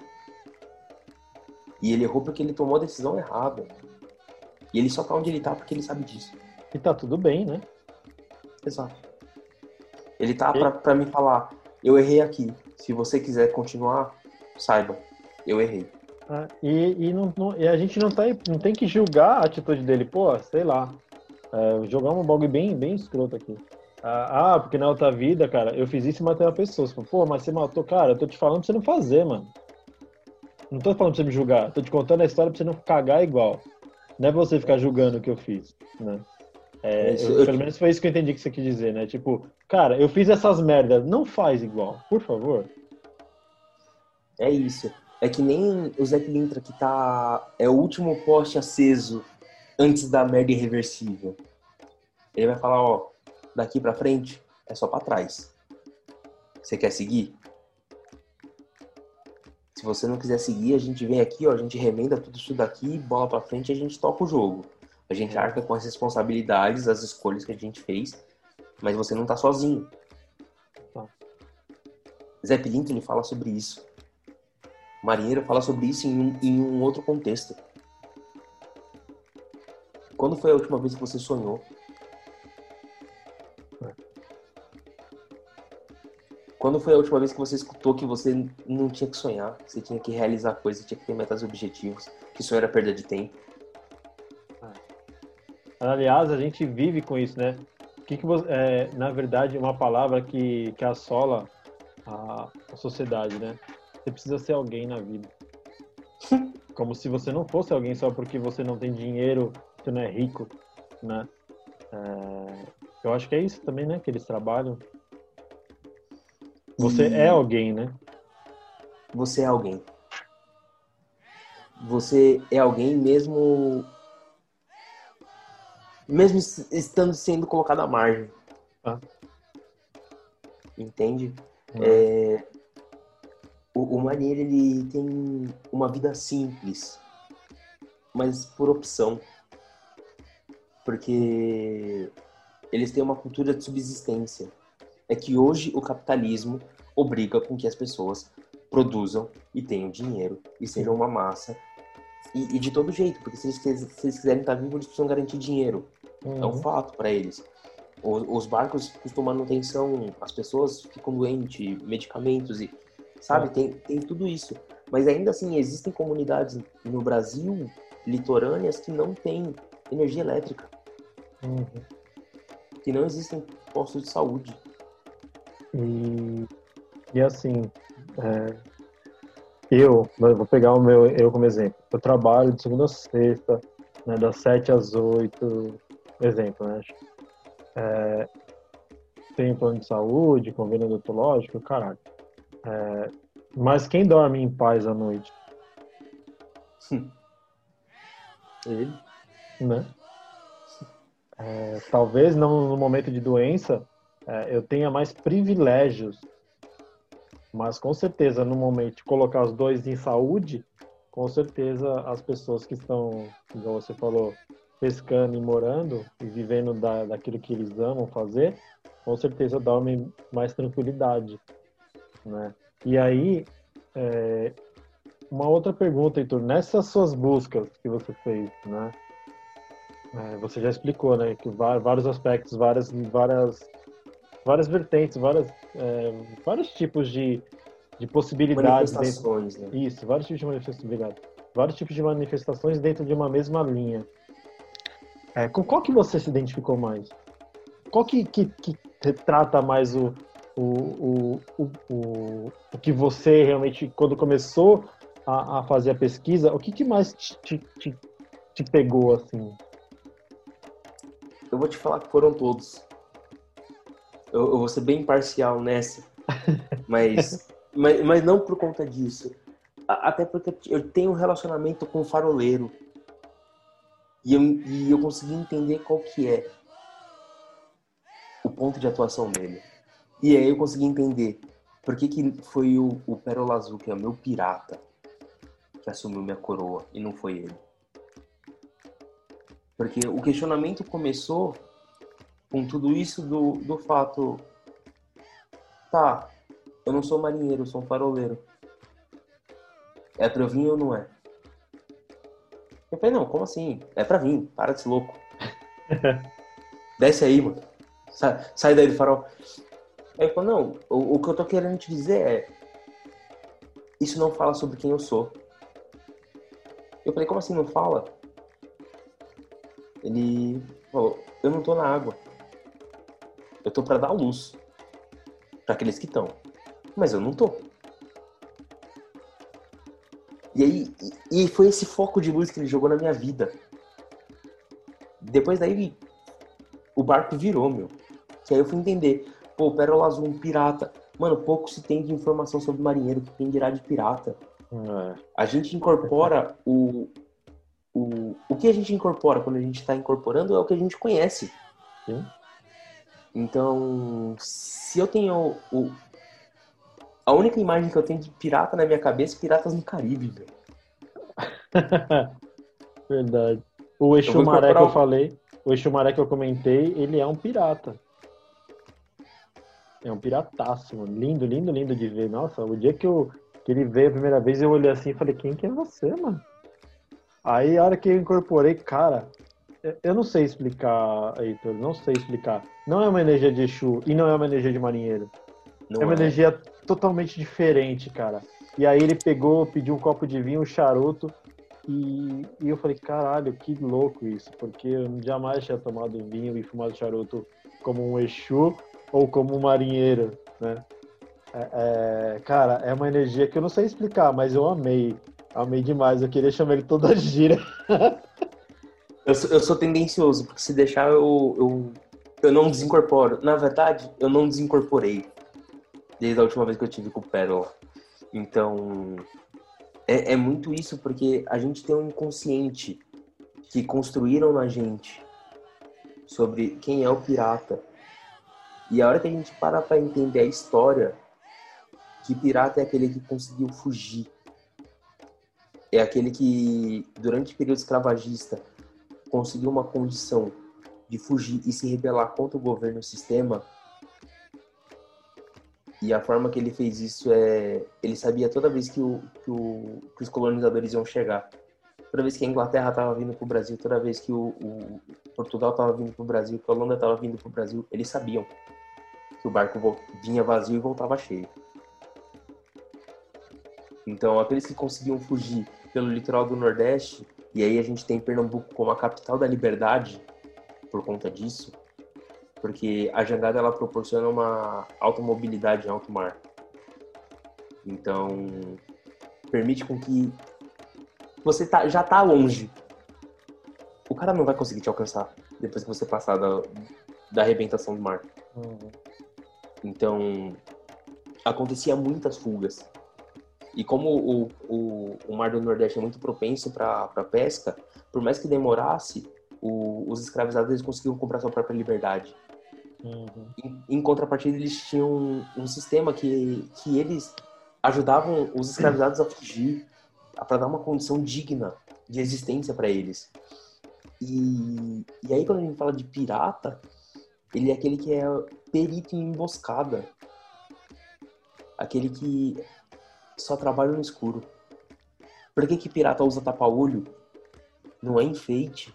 E ele errou porque ele tomou a decisão errada. E ele só tá onde ele tá porque ele sabe disso. E tá tudo bem, né? Exato. Ele tá pra, pra me falar, eu errei aqui. Se você quiser continuar, saiba, eu errei. Ah, e, e, não, não- e a gente não, tá, não tem que julgar a atitude dele. Pô, sei lá. É, jogar um bagulho bem, bem escroto aqui. Ah, ah, porque na outra vida, cara, eu fiz isso e matei uma pessoa. Pô, mas você matou. Cara, eu tô te falando pra você não fazer, mano. Não tô falando pra você me julgar. Tô te contando a história pra você não cagar igual. Não é você ficar julgando o que eu fiz, né? É, É eu- pelo menos foi isso que eu entendi que você quis dizer, né? Tipo, cara, eu fiz essas merdas. Não faz igual, por favor. É isso. É que nem o Zé Pilintra que tá. É o último poste aceso antes da merda irreversível. Ele vai falar, ó, daqui pra frente é só pra trás. Você quer seguir? Se você não quiser seguir, a gente vem aqui, ó, a gente remenda tudo isso daqui, bola pra frente e a gente toca o jogo. A gente arca com as responsabilidades, as escolhas que a gente fez, mas você não tá sozinho. Tá. Zé Pilintra, ele fala sobre isso. Marinheiro fala sobre isso em um, em um outro contexto. Quando foi a última vez que você sonhou? Quando foi a última vez que você escutou que você não tinha que sonhar, que você tinha que realizar coisas, tinha que ter metas e objetivos, que sonho era perda de tempo? Aliás, a gente vive com isso, né? O que, que você, é, na verdade, uma palavra que, que assola a, a sociedade, né? Você precisa ser alguém na vida. Como se você não fosse alguém só porque você não tem dinheiro, você não é rico, né? É, eu acho que é isso também, né? Que eles trabalham. Você E- é alguém, né? Você é alguém. Você é alguém mesmo. Mesmo es- estando sendo colocado à margem. Ah. Entende? É, o, o marinheiro ele tem uma vida simples, mas por opção. Porque eles têm uma cultura de subsistência. É que hoje o capitalismo obriga com que as pessoas produzam e tenham dinheiro e sejam uma massa. E, e de todo jeito, porque se eles, se eles quiserem estar vivos, eles precisam garantir dinheiro. É um Uhum. fato para eles. O- Os barcos custam manutenção, as pessoas ficam doentes, medicamentos e sabe, É. tem, tem tudo isso. Mas ainda assim existem comunidades no Brasil litorâneas que não têm energia elétrica, Uhum. que não existem postos de saúde. E, e assim, é, eu, vou pegar o meu eu como exemplo. Eu trabalho de segunda a sexta, né, das sete às oito, exemplo, né? É, tenho plano de saúde, convênio odontológico, caralho. É, mas quem dorme em paz à noite, Ele? né? É, talvez não no momento de doença é, eu tenha mais privilégios, mas com certeza no momento de colocar os dois em saúde, com certeza as pessoas que estão, como você falou, pescando e morando e vivendo da, daquilo que eles amam fazer, com certeza dormem mais tranquilidade, né? E aí, é, uma outra pergunta, Heitor, nessas suas buscas que você fez, né? É, você já explicou, né, que vários aspectos, várias, várias, várias vertentes, várias, é, vários tipos de, de possibilidades. dentro- Manifestações, né? isso, vários tipos de manifestações, vários tipos de manifestações dentro de uma mesma linha. É, com qual que você se identificou mais? Qual que, que, que retrata mais o, o, o, o, o, o que você realmente, quando começou a, a fazer a pesquisa, o que, que mais te, te, te, te pegou, assim? Eu vou te falar que foram todos. Eu, eu vou ser bem imparcial nessa. Mas, mas, mas não por conta disso. Até porque eu tenho um relacionamento com o faroleiro. E eu, e eu consegui entender qual que é o ponto de atuação dele. E aí eu consegui entender por que, que foi o, o Pérola Azul, que é o meu pirata, que assumiu minha coroa e não foi ele. Porque o questionamento começou com tudo isso do, do fato. Tá, eu não sou marinheiro, eu sou um faroleiro. É pra eu vir ou não é? Eu falei, não, como assim? É pra vir, para de ser louco. Desce aí, mano. Sai, sai daí do farol. Aí ele falou, não, o, o que eu tô querendo te dizer é. Isso não fala sobre quem eu sou. Eu falei, como assim não fala? Ele falou, eu não tô na água. Eu tô para dar luz para aqueles que estão. Mas eu não tô. E aí, e foi esse foco de luz que ele jogou na minha vida. Depois daí, o barco virou, meu. Que aí eu fui entender. Pô, Pérola Azul, um pirata. Mano, pouco se tem de informação sobre marinheiro, que quem dirá de pirata. É. A gente incorpora o, o... O que a gente incorpora quando a gente está incorporando é o que a gente conhece. Sim. Então, se eu tenho o, a única imagem que eu tenho de pirata na minha cabeça é Piratas no Caribe, velho. Verdade. O Exu Maré que eu falei, o Exu Maré que eu comentei, ele é um pirata. É um pirataço, mano. Lindo, lindo, lindo de ver. Nossa, o dia que, eu, que ele veio a primeira vez, eu olhei assim e falei, quem que é você, mano? Aí a hora que eu incorporei, cara, eu não sei explicar, Heitor, não sei explicar. Não é uma energia de Exu e não é uma energia de marinheiro. Não é uma é. energia totalmente diferente, cara. E aí ele pegou, pediu um copo de vinho, um charuto, e, e, eu falei, caralho, que louco isso, porque eu jamais tinha tomado vinho e fumado charuto como um Exu ou como um marinheiro, né? É, é, cara, é uma energia que eu não sei explicar, mas eu amei. Amei demais, eu queria chamar ele toda gira. eu, sou, eu sou tendencioso, porque se deixar eu, eu, eu não desincorporo. Na verdade, eu não desincorporei desde a última vez que eu tive com o Pérola. Então, é, é muito isso, porque a gente tem um inconsciente que construíram na gente sobre quem é o pirata. E a hora que a gente para para entender a história, que pirata é aquele que conseguiu fugir. É aquele que, durante o período escravagista, conseguiu uma condição de fugir e se rebelar contra o governo e o sistema e a forma que ele fez isso é. Ele sabia toda vez que, o, que, o, que os colonizadores iam chegar. Toda vez que a Inglaterra estava vindo para o Brasil, toda vez que o, o Portugal estava vindo para o Brasil, que a Holanda estava vindo para o Brasil, eles sabiam que o barco vinha vazio e voltava cheio. Então, aqueles que conseguiam fugir pelo litoral do Nordeste, e aí a gente tem Pernambuco como a capital da liberdade por conta disso, porque a jangada ela proporciona uma automobilidade em alto mar. Então, permite com que você tá, já tá longe. O cara não vai conseguir te alcançar depois que você passar da, da arrebentação do mar. Uhum. Então, acontecia muitas fugas. E como o, o, o mar do Nordeste é muito propenso para pesca, por mais que demorasse, o, os escravizados eles conseguiam comprar sua própria liberdade. Uhum. Em, em, contrapartida, eles tinham um, um, sistema que, que eles ajudavam os escravizados a fugir, para dar uma condição digna de existência para eles. E, e aí, quando a gente fala de pirata, ele é aquele que é perito em emboscada. Aquele que só trabalha no escuro. Por que, que pirata usa tapa-olho? Não é enfeite.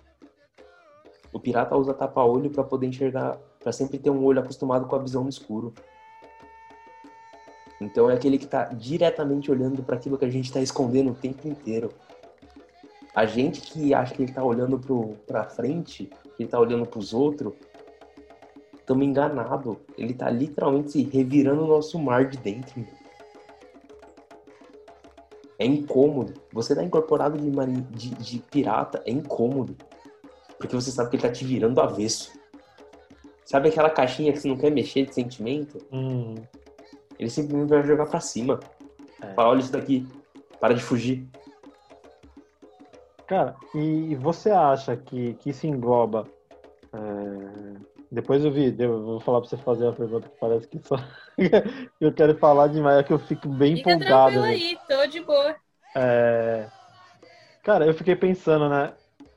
O pirata usa tapa-olho para poder enxergar para sempre ter um olho acostumado com a visão no escuro. Então é aquele que está diretamente olhando para aquilo que a gente está escondendo o tempo inteiro. A gente que acha que ele está olhando para frente, que ele está olhando para os outros, estamos enganados. Ele está literalmente revirando o nosso mar de dentro. É incômodo. Você tá incorporado de, de, de pirata, é incômodo. Porque você sabe que ele tá te virando do avesso. Sabe aquela caixinha que você não quer mexer de sentimento? Hum. Ele simplesmente vai jogar pra cima. É. Fala, olha isso daqui. Para de fugir. Cara, e você acha que, que isso engloba. É... Depois eu vi, eu vou falar pra você fazer uma pergunta que parece que só. eu quero falar demais, é que eu fico bem Fica empolgado. Fica aí, tô de boa. É... Cara, eu fiquei pensando, né?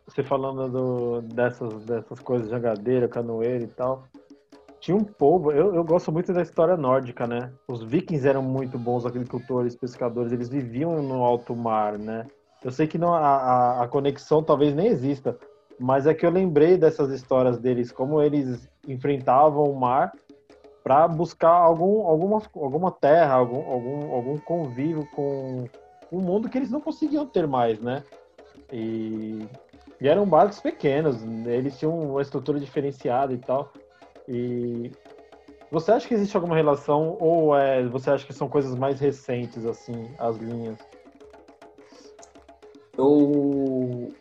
Você falando do, dessas, dessas coisas de jangadeira, canoeira e tal. Tinha um povo, eu, eu gosto muito da história nórdica, né? Os vikings eram muito bons agricultores, pescadores, eles viviam no alto mar, né? Eu sei que não, a, a, conexão talvez nem exista, mas é que eu lembrei dessas histórias deles, como eles enfrentavam o mar para buscar algum, alguma, alguma terra, algum, algum, algum convívio com um mundo que eles não conseguiam ter mais, né? E, e eram barcos pequenos, eles tinham uma estrutura diferenciada e tal. E você acha que existe alguma relação ou é, você acha que são coisas mais recentes assim, as linhas? Eu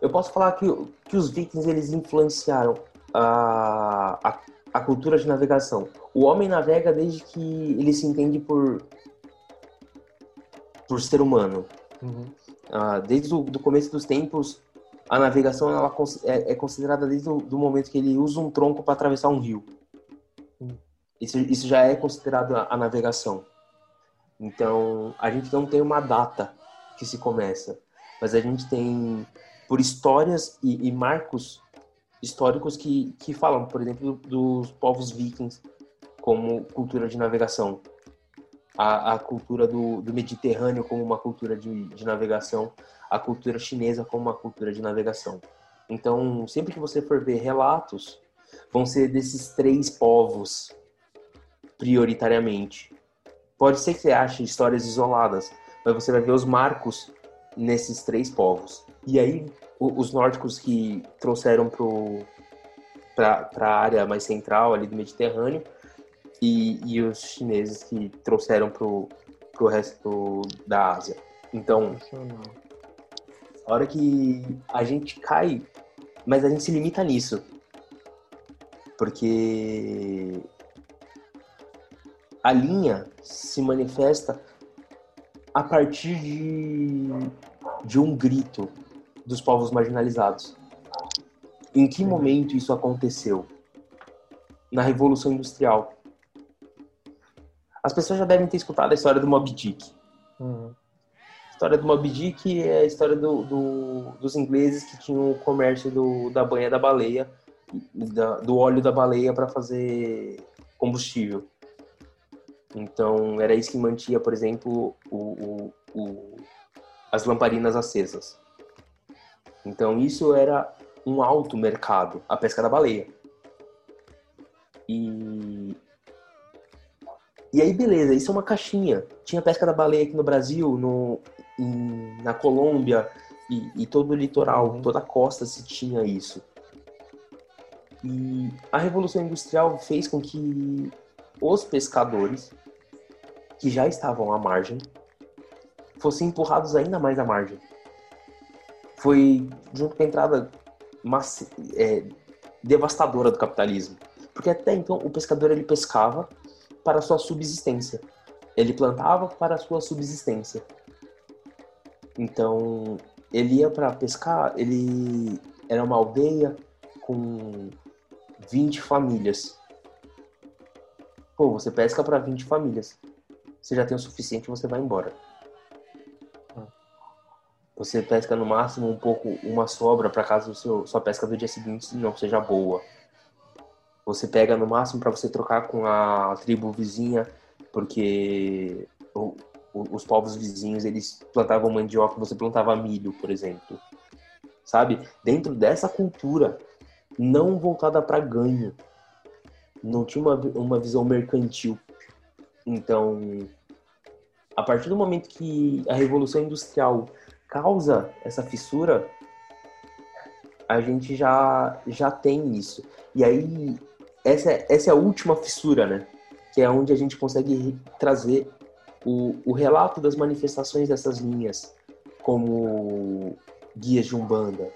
eu posso falar que, que os vikings eles influenciaram a, a, a cultura de navegação. O homem navega desde que ele se entende por por ser humano. Uhum. Ah, desde o do começo dos tempos, a navegação ela é, é considerada desde o do momento que ele usa um tronco para atravessar um rio. Isso, isso já é considerado a, a, navegação. Então, a gente não tem uma data que se começa, mas a gente tem, por histórias e, e marcos históricos que, que falam, por exemplo, dos povos vikings como cultura de navegação. A, a cultura do, do Mediterrâneo como uma cultura de, de navegação a cultura chinesa como uma cultura de navegação. Então, sempre que você for ver relatos, vão ser desses três povos, prioritariamente. Pode ser que você ache histórias isoladas, mas você vai ver os marcos nesses três povos. E aí, os nórdicos que trouxeram para a área mais central ali do Mediterrâneo, e, e os chineses que trouxeram para o resto da Ásia. Então, a hora que a gente cai, mas a gente se limita nisso. Porque a linha se manifesta a partir de, de um grito dos povos marginalizados. Em que momento isso aconteceu? Na Revolução Industrial. As pessoas já devem ter escutado a história do Moby Dick. Uhum história do Moby Dick é a história do, do, dos ingleses que tinham o comércio do, da banha da baleia, da, do óleo da baleia para fazer combustível. Então, era isso que mantinha, por exemplo, o, o, o, as lamparinas acesas. Então, isso era um alto mercado, a pesca da baleia. E, e aí, beleza, isso é uma caixinha. Tinha pesca da baleia aqui no Brasil, no, em, na Colômbia e, e, todo o litoral, uhum. toda a costa se tinha isso. E a Revolução Industrial fez com que os pescadores, que já estavam à margem, fossem empurrados ainda mais à margem. Foi junto com a entrada é, devastadora do capitalismo. Porque até então o pescador ele pescava para sua subsistência. Ele plantava para sua subsistência. Então, ele ia para pescar, ele era uma aldeia com 20 famílias. Pô, você pesca para 20 famílias. Você já tem o suficiente, você vai embora. Você pesca no máximo um pouco, uma sobra para caso seu, sua pesca do dia seguinte não seja boa. Você pega no máximo para você trocar com a tribo vizinha, porque os povos vizinhos, eles plantavam mandioca, você plantava milho, por exemplo. Sabe? Dentro dessa cultura não voltada para ganho. Não tinha uma, uma visão mercantil. Então, a partir do momento que a revolução industrial causa essa fissura, a gente já já tem isso. E aí essa essa é a última fissura, né? Que é onde a gente consegue trazer o, o relato das manifestações dessas linhas como guias de umbanda,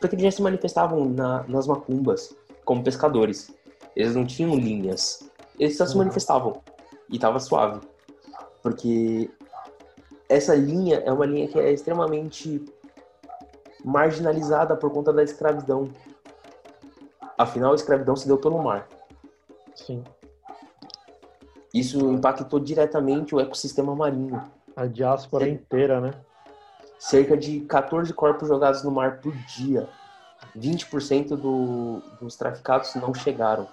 porque eles já se manifestavam na, nas macumbas como pescadores. Eles não tinham linhas, eles só se uhum. manifestavam e tava suave, porque essa linha é uma linha que é extremamente marginalizada por conta da escravidão. Afinal, a escravidão se deu pelo mar. Sim. Isso impactou diretamente o ecossistema marinho. A diáspora inteira, né? cerca de 14 corpos jogados no mar por dia. 20% do, dos traficados não chegaram.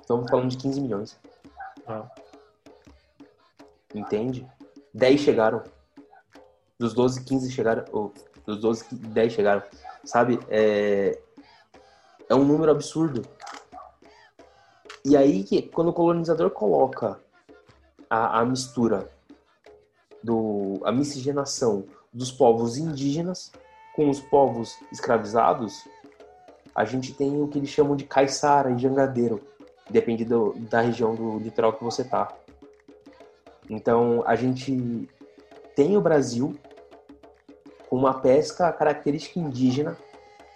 Estamos falando de 15 milhões. Ah. Entende? 10 chegaram. Dos 12, 15 chegaram. Ou, dos 12, 10 chegaram. Sabe? É, é um número absurdo. E aí, quando o colonizador coloca a, a mistura, do, a miscigenação dos povos indígenas com os povos escravizados, a gente tem o que eles chamam de caiçara e jangadeiro, depende do, da região do litoral que você tá. Então, a gente tem o Brasil com uma pesca característica indígena,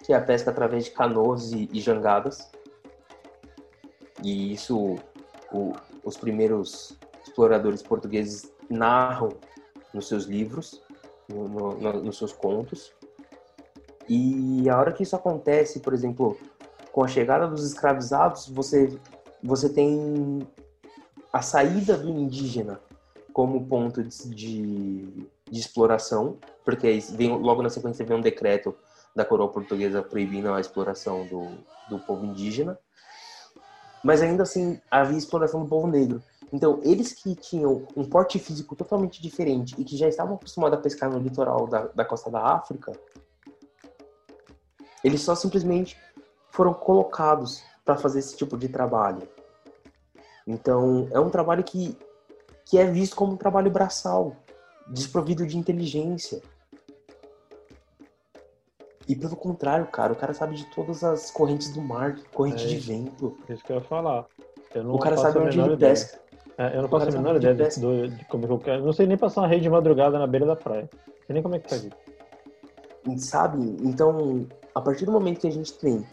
que é a pesca através de canoas e, e jangadas. E isso o, os primeiros exploradores portugueses narram nos seus livros, no, no, nos seus contos. E a hora que isso acontece, por exemplo, com a chegada dos escravizados, você, você tem a saída do indígena como ponto de, de, de exploração, porque vem, logo na sequência vem um decreto da coroa portuguesa proibindo a exploração do, do povo indígena. Mas ainda assim havia exploração do povo negro. Então, eles que tinham um porte físico totalmente diferente e que já estavam acostumados a pescar no litoral da, da costa da África, eles só simplesmente foram colocados para fazer esse tipo de trabalho. Então, é um trabalho que que é visto como um trabalho braçal, desprovido de inteligência. E pelo contrário, cara, o cara sabe de todas as correntes do mar, corrente é, de vento. Isso que eu ia falar. Eu o cara sabe onde ele pesca. É, eu não faço a menor ideia de, de, de, como eu quero. Não sei nem passar uma rede de madrugada na beira da praia. Não sei nem como é que faz isso. Sabe? Então, a partir do momento que a gente tem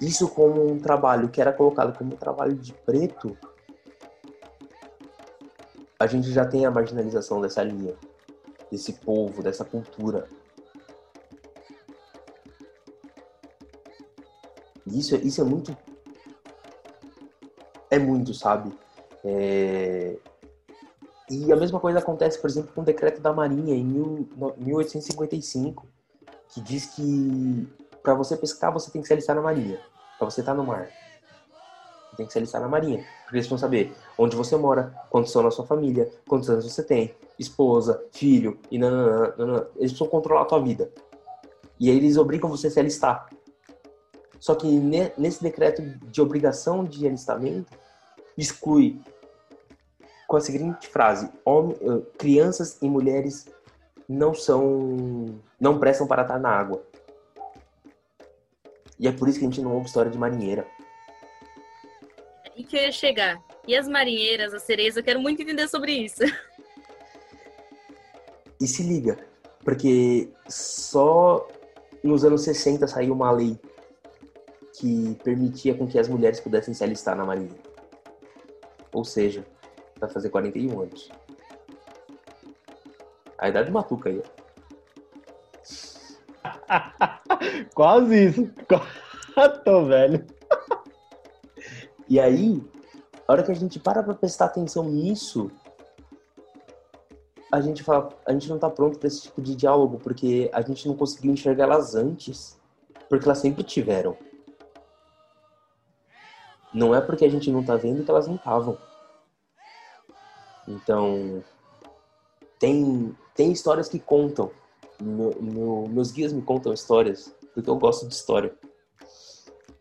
isso como um trabalho que era colocado como um trabalho de preto, a gente já tem a marginalização dessa linha, desse povo, dessa cultura. Isso, isso é muito. É muito, sabe? É... E a mesma coisa acontece, por exemplo, com o decreto da Marinha em 1855, que diz que para você pescar você tem que se alistar na Marinha, para você estar tá no mar tem que se alistar na Marinha. Porque eles vão saber onde você mora, quantos são na sua família, quantos anos você tem, esposa, filho, e nananã, nananã. Eles precisam controlar a tua vida. E aí eles obrigam você a se alistar. Só que nesse decreto de obrigação de alistamento, exclui com a seguinte frase: eh, crianças e mulheres não são. não prestam para estar na água. E é por isso que a gente não ouve história de marinheira e que eu ia chegar. E as marinheiras, as sereias, eu quero muito entender sobre isso. E se liga, porque só nos anos 60 saiu uma lei que permitia com que as mulheres pudessem se alistar na marinha. Ou seja, vai fazer 41 anos. A idade matuca aí. Quase isso. Tô velho. E aí, a hora que a gente para pra prestar atenção nisso, a gente fala, a gente não tá pronto para esse tipo de diálogo, porque a gente não conseguiu enxergar elas antes, porque elas sempre tiveram. Não é porque a gente não tá vendo que elas não estavam. Então, tem, tem histórias que contam. Meu, meu, meus guias me contam histórias, porque eu gosto de história.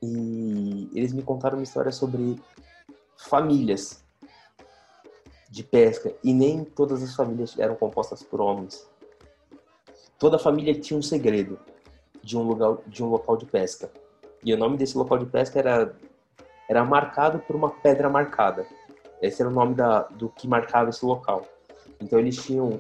E eles me contaram uma história sobre famílias de pesca e nem todas as famílias eram compostas por homens. Toda família tinha um segredo de um lugar de um local de pesca. E o nome desse local de pesca era era marcado por uma pedra marcada. Esse era o nome da, do que marcava esse local. Então eles tinham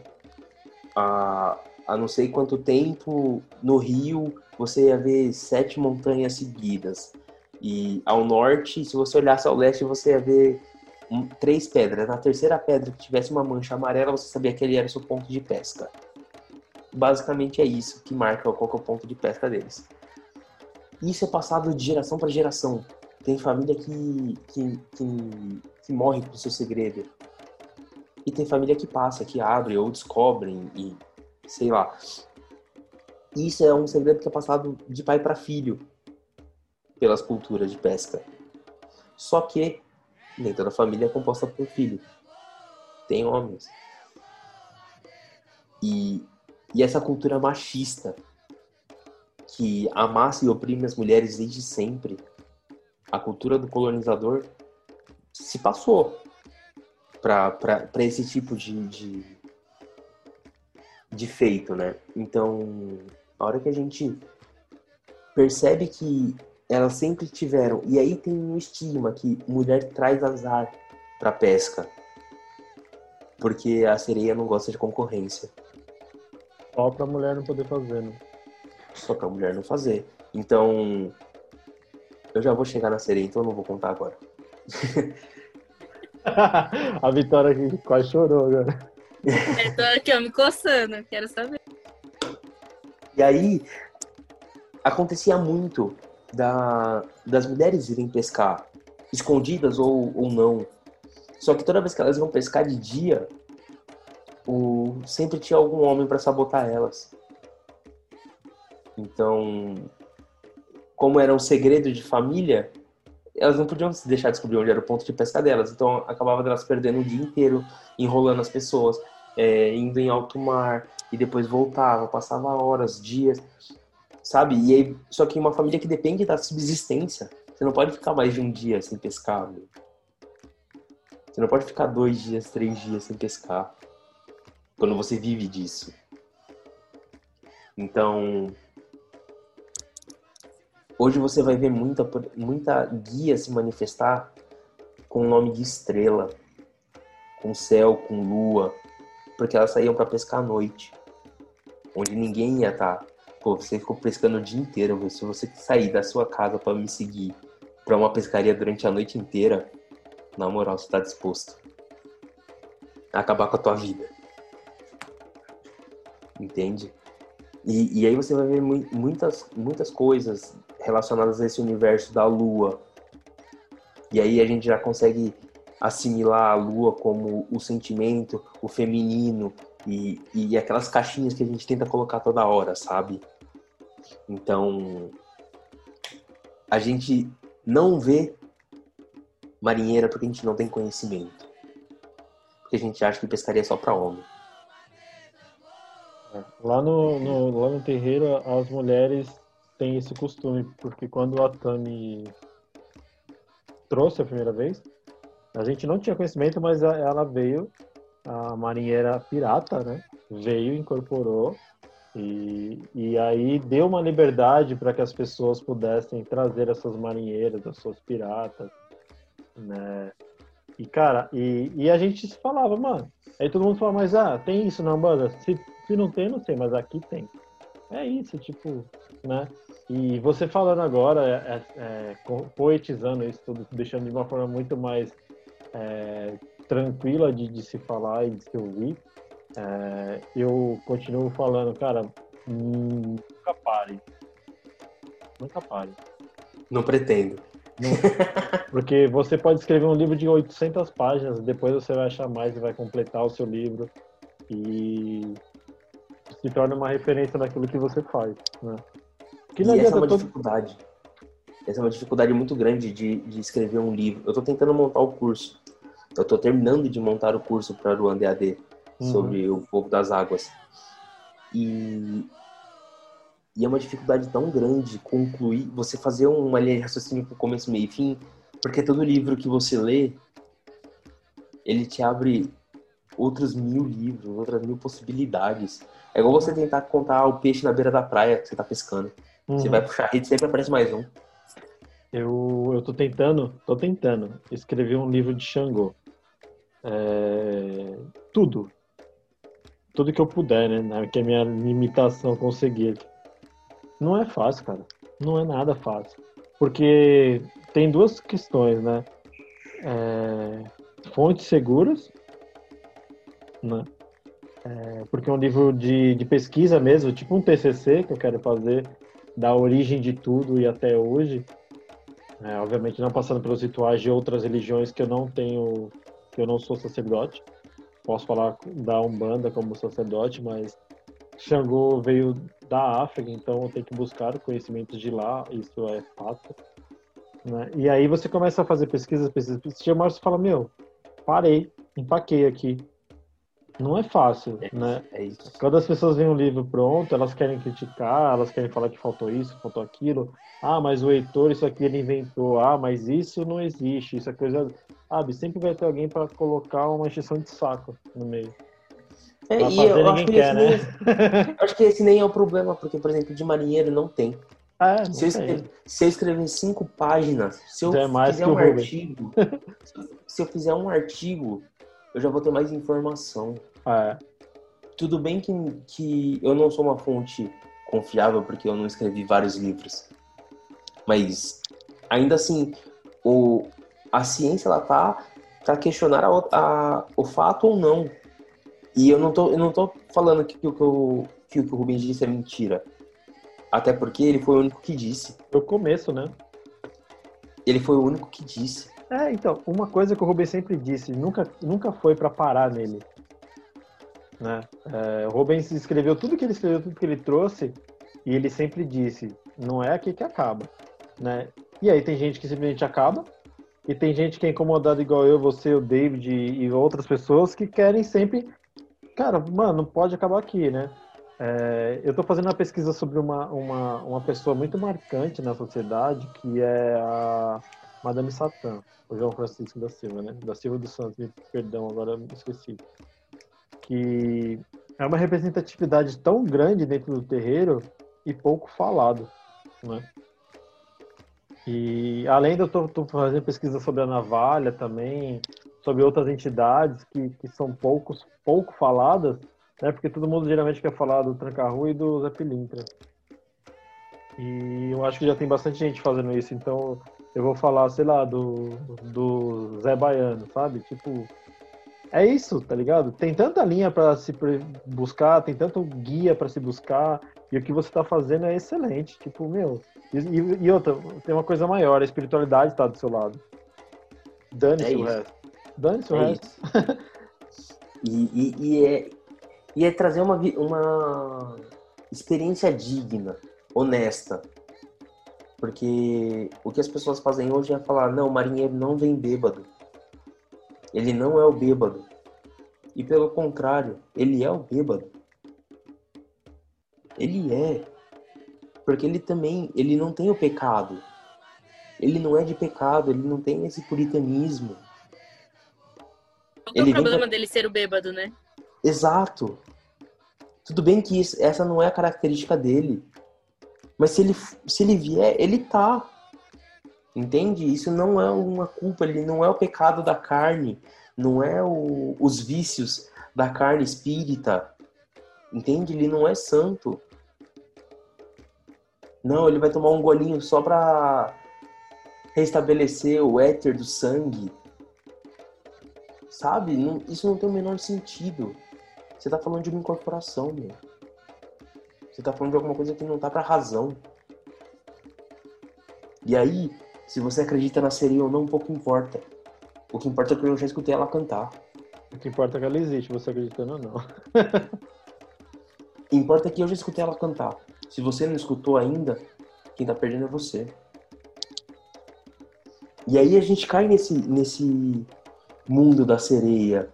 a, a não sei quanto tempo no rio você ia ver sete montanhas seguidas. E ao norte, se você olhasse ao leste, você ia ver um, três pedras. Na terceira pedra que tivesse uma mancha amarela, você sabia que ele era o seu ponto de pesca. Basicamente é isso que marca qual é o ponto de pesca deles. Isso é passado de geração para geração. Tem família que, que, que, que morre por seu segredo. E tem família que passa, que abre ou descobrem e sei lá. Isso é um segredo que é passado de pai para filho pelas culturas de pesca. Só que nem toda família é composta por filho. Tem homens. E, e essa cultura machista que amassa e oprime as mulheres desde sempre, a cultura do colonizador se passou para esse tipo de, de, de feito, né? Então, a hora que a gente percebe que elas sempre tiveram, e aí tem um estigma que mulher traz azar para pesca, porque a sereia não gosta de concorrência. Só pra mulher não poder fazer, né? Só pra mulher não fazer. Então, eu já vou chegar na sereia, então eu não vou contar agora. a Vitória aqui quase chorou agora. Eu tô aqui, ó, me coçando, quero saber. E aí, acontecia muito da, das mulheres irem pescar, escondidas ou, ou não. Só que toda vez que elas iam pescar de dia, o, sempre tinha algum homem para sabotar elas. Então, como era um segredo de família, elas não podiam se deixar descobrir onde era o ponto de pesca delas. Então, acabava delas perdendo o dia inteiro enrolando as pessoas, é, indo em alto mar e depois voltava, passava horas, dias, sabe? E aí, só que uma família que depende da subsistência, você não pode ficar mais de um dia sem pescar. Você não pode ficar dois dias, três dias sem pescar quando você vive disso. Então, Hoje você vai ver muita, muita guia se manifestar com o nome de estrela, com céu, com lua, porque elas saíam para pescar à noite, onde ninguém ia estar. Tá. Pô, você ficou pescando o dia inteiro, se você sair da sua casa para me seguir para uma pescaria durante a noite inteira, na moral, você está disposto a acabar com a tua vida. Entende? E, e aí você vai ver muitas, muitas coisas relacionadas a esse universo da Lua. E aí a gente já consegue assimilar a Lua como o sentimento, o feminino e, e aquelas caixinhas que a gente tenta colocar toda hora, sabe? Então, a gente não vê marinheira porque a gente não tem conhecimento. Porque a gente acha que pescaria é só para homem. Lá no, no, lá no terreiro, as mulheres tem esse costume, porque quando a Tami trouxe a primeira vez, a gente não tinha conhecimento, mas ela veio, a marinheira pirata, né? Veio, incorporou e, e aí deu uma liberdade para que as pessoas pudessem trazer essas marinheiras, as suas piratas, né? E, cara, e, e a gente se falava, mano. Aí todo mundo fala, mas ah, tem isso na banda? Se, se não tem, não sei, mas aqui tem. É isso, tipo, né? E você falando agora, é, é, é poetizando isso tudo, deixando de uma forma muito mais é, tranquila de, de, se falar e de se ouvir, é, eu continuo falando, cara, nunca pare. Nunca pare. Não pretendo. Não, porque você pode escrever um livro de 800 páginas, depois você vai achar mais e vai completar o seu livro e se torna uma referência naquilo que você faz, né? Que e essa é uma todo... dificuldade. Essa é uma dificuldade muito grande de, de escrever um livro. Eu estou tentando montar o curso. Eu estou terminando de montar o curso para o AD uhum. sobre o fogo das águas. E, e é uma dificuldade tão grande concluir, você fazer uma linha de raciocínio com começo, meio e fim, porque todo livro que você lê, ele te abre outros mil livros, outras mil possibilidades. É igual você tentar contar o peixe na beira da praia que você está pescando. Uhum. Você vai puxar a rede sempre aparece mais um. Eu, eu tô tentando, tô tentando escrever um livro de Xangô. É, tudo. Tudo que eu puder, né? Que a minha limitação conseguir. Não é fácil, cara. Não é nada fácil. Porque tem duas questões, né? É, fontes seguras, né? É, porque é um livro de, de pesquisa mesmo, tipo um TCC que eu quero fazer da origem de tudo e até hoje. É, obviamente não passando pelos rituais de outras religiões que eu não tenho, que eu não sou sacerdote. Posso falar da Umbanda como sacerdote, mas Xangô veio da África, então tem que buscar conhecimentos de lá, isso é fato. Né? E aí você começa a fazer pesquisas, pesquisas, pesquisas. Chega uma fala, meu, parei, empaquei aqui. Não é fácil, É, né? é isso. Quando as pessoas veem um livro pronto, elas querem criticar, elas querem falar que faltou isso, faltou aquilo. Ah, mas o Heitor, isso aqui ele inventou. Ah, mas isso não existe, isso é coisa. Sabe, sempre vai ter alguém para colocar uma exceção de saco no meio. É, Pra e eu acho quer, esse né? nem, eu acho que esse nem é o problema, porque, por exemplo, de marinheiro não tem. É, não Se eu, escrever, se eu escrever cinco páginas, se eu é mais fizer que o um artigo, se eu- se eu fizer um artigo, eu já vou ter mais informação. É, Tudo bem que, que eu não sou uma fonte confiável, porque eu não escrevi vários livros. Mas, ainda assim, o, a ciência, ela tá para questionar a, a- o fato ou não. E eu não tô, eu não tô falando que, o que, o, que o que o Rubens disse é mentira. Até porque ele foi o único que disse. no começo, né? Ele foi o único que disse. É, então, uma coisa que o Rubens sempre disse, nunca, nunca foi para parar nele. Né? É, o Rubens escreveu tudo que ele escreveu, tudo que ele trouxe, e ele sempre disse, não é aqui que acaba. Né? E aí tem gente que simplesmente acaba, e tem gente que é incomodada igual eu, você, o David e outras pessoas que querem sempre. Cara, mano, não pode acabar aqui, né? É, eu estou fazendo uma pesquisa sobre uma, uma, uma pessoa muito marcante na sociedade, que é a Madame Satã, o João Francisco da Silva, né? Da Silva dos Santos, perdão, agora esqueci. Que é uma representatividade tão grande dentro do terreiro e pouco falado, né? E além de eu tô fazendo pesquisa sobre a navalha também, sobre outras entidades que, que são poucos, pouco faladas, né? Porque todo mundo geralmente quer falar do Tranca-Rua e do Zé Pilintra. E eu acho que já tem bastante gente fazendo isso, então eu vou falar, sei lá, do, do Zé Baiano, sabe? Tipo, é isso, tá ligado? Tem tanta linha para se buscar, tem tanto guia para se buscar, e o que você tá fazendo é excelente. Tipo, meu. E, e- outra, tem uma coisa maior, a espiritualidade tá do seu lado. Dane-se É o resto. Dane-se o É resto. isso. E, e, e é, e é trazer uma, uma experiência digna, honesta. Porque o que as pessoas fazem hoje é falar, não, o marinheiro não vem bêbado. Ele não é o bêbado. E pelo contrário, ele é o bêbado. Ele é. Porque ele também, ele não tem o pecado. Ele não é de pecado, ele não tem esse puritanismo. Qual é o problema dele ser o bêbado, né? Exato. Tudo bem que isso- essa não é a característica dele. Mas se ele, se ele vier, ele tá. Entende? Isso não é uma culpa, ele não é o pecado da carne, não é o- os vícios da carne espírita. Entende? Ele não é santo. Não, ele vai tomar um golinho só pra restabelecer o éter do sangue. Sabe? Não- isso não tem o menor sentido. Você tá falando de uma incorporação, meu. Você tá falando de alguma coisa que não tá pra razão. E aí, se você acredita na sereia ou não, pouco importa. O que importa é que eu já escutei ela cantar. O que importa é que ela existe, você acreditando ou não. Importa é que eu já escutei ela cantar. Se você não escutou ainda, quem tá perdendo é você. E aí a gente cai nesse, nesse mundo da sereia,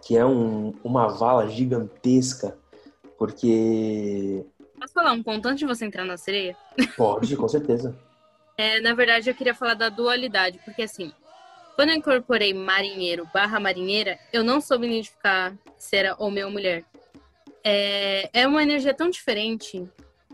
que é um- uma vala gigantesca, porque. Posso falar um ponto antes de você entrar na sereia? Pode, com certeza. É, na verdade, eu queria falar da dualidade, porque assim, quando eu incorporei marinheiro barra marinheira, eu não soube identificar se era homem ou mulher. É, é uma energia tão diferente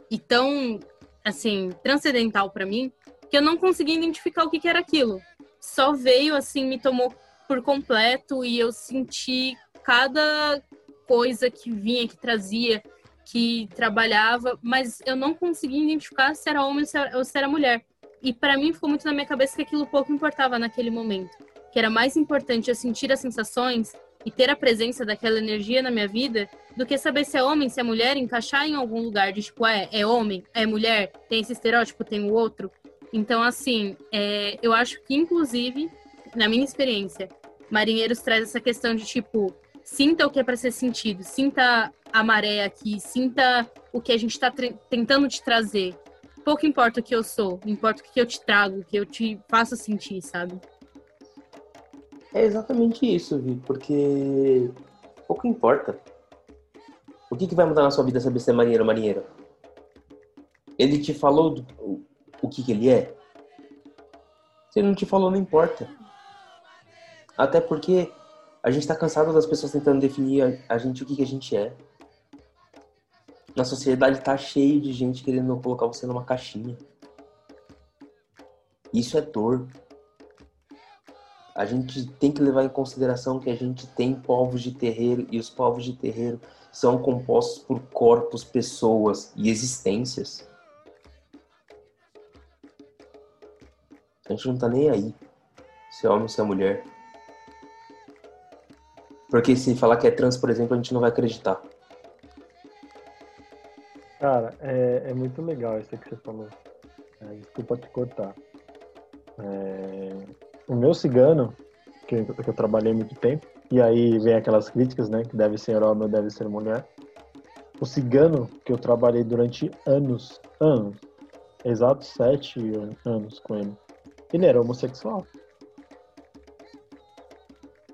e tão, assim, transcendental pra mim, que eu não consegui identificar o que, que era aquilo. Só veio, assim, me tomou por completo e eu senti cada coisa que vinha, que trazia, que trabalhava, mas eu não conseguia identificar se era homem ou se era- mulher. E para mim ficou muito na minha cabeça que aquilo pouco importava naquele momento. Que era mais importante eu sentir as sensações e ter a presença daquela energia na minha vida do que saber se é homem, se é mulher, encaixar em algum lugar de tipo, é, é homem, é mulher, tem esse estereótipo, tem o outro. Então, assim, é, eu acho que, inclusive, na minha experiência, Marinheiros traz essa questão de tipo, sinta o que é para ser sentido, sinta a maré aqui, sinta o que a gente está tentando te trazer. Pouco importa o que eu sou, importa o que eu te trago, o que eu te faço sentir, sabe? É exatamente isso, Vi, porque pouco importa. O que, que vai mudar na sua vida saber se é marinheiro ou marinheira? Ele te falou do, o, o que, que ele é? Se ele não te falou, não importa. Até porque a gente tá cansado das pessoas tentando definir a, a gente o que, que a gente é. Na sociedade tá cheio de gente querendo colocar você numa caixinha. Isso é dor. A gente tem que levar em consideração que a gente tem povos de terreiro e os povos de terreiro são compostos por corpos, pessoas e existências. A gente não tá nem aí se é homem ou se é mulher. Porque se falar que é trans, por exemplo, a gente não vai acreditar. Cara, é, é muito legal isso que você falou. É, desculpa te cortar. É, o meu cigano, que, que eu trabalhei muito tempo, e aí vem aquelas críticas, né? Que deve ser homem ou deve ser mulher. O cigano que eu trabalhei durante anos, anos, exatos sete anos com ele, ele era homossexual.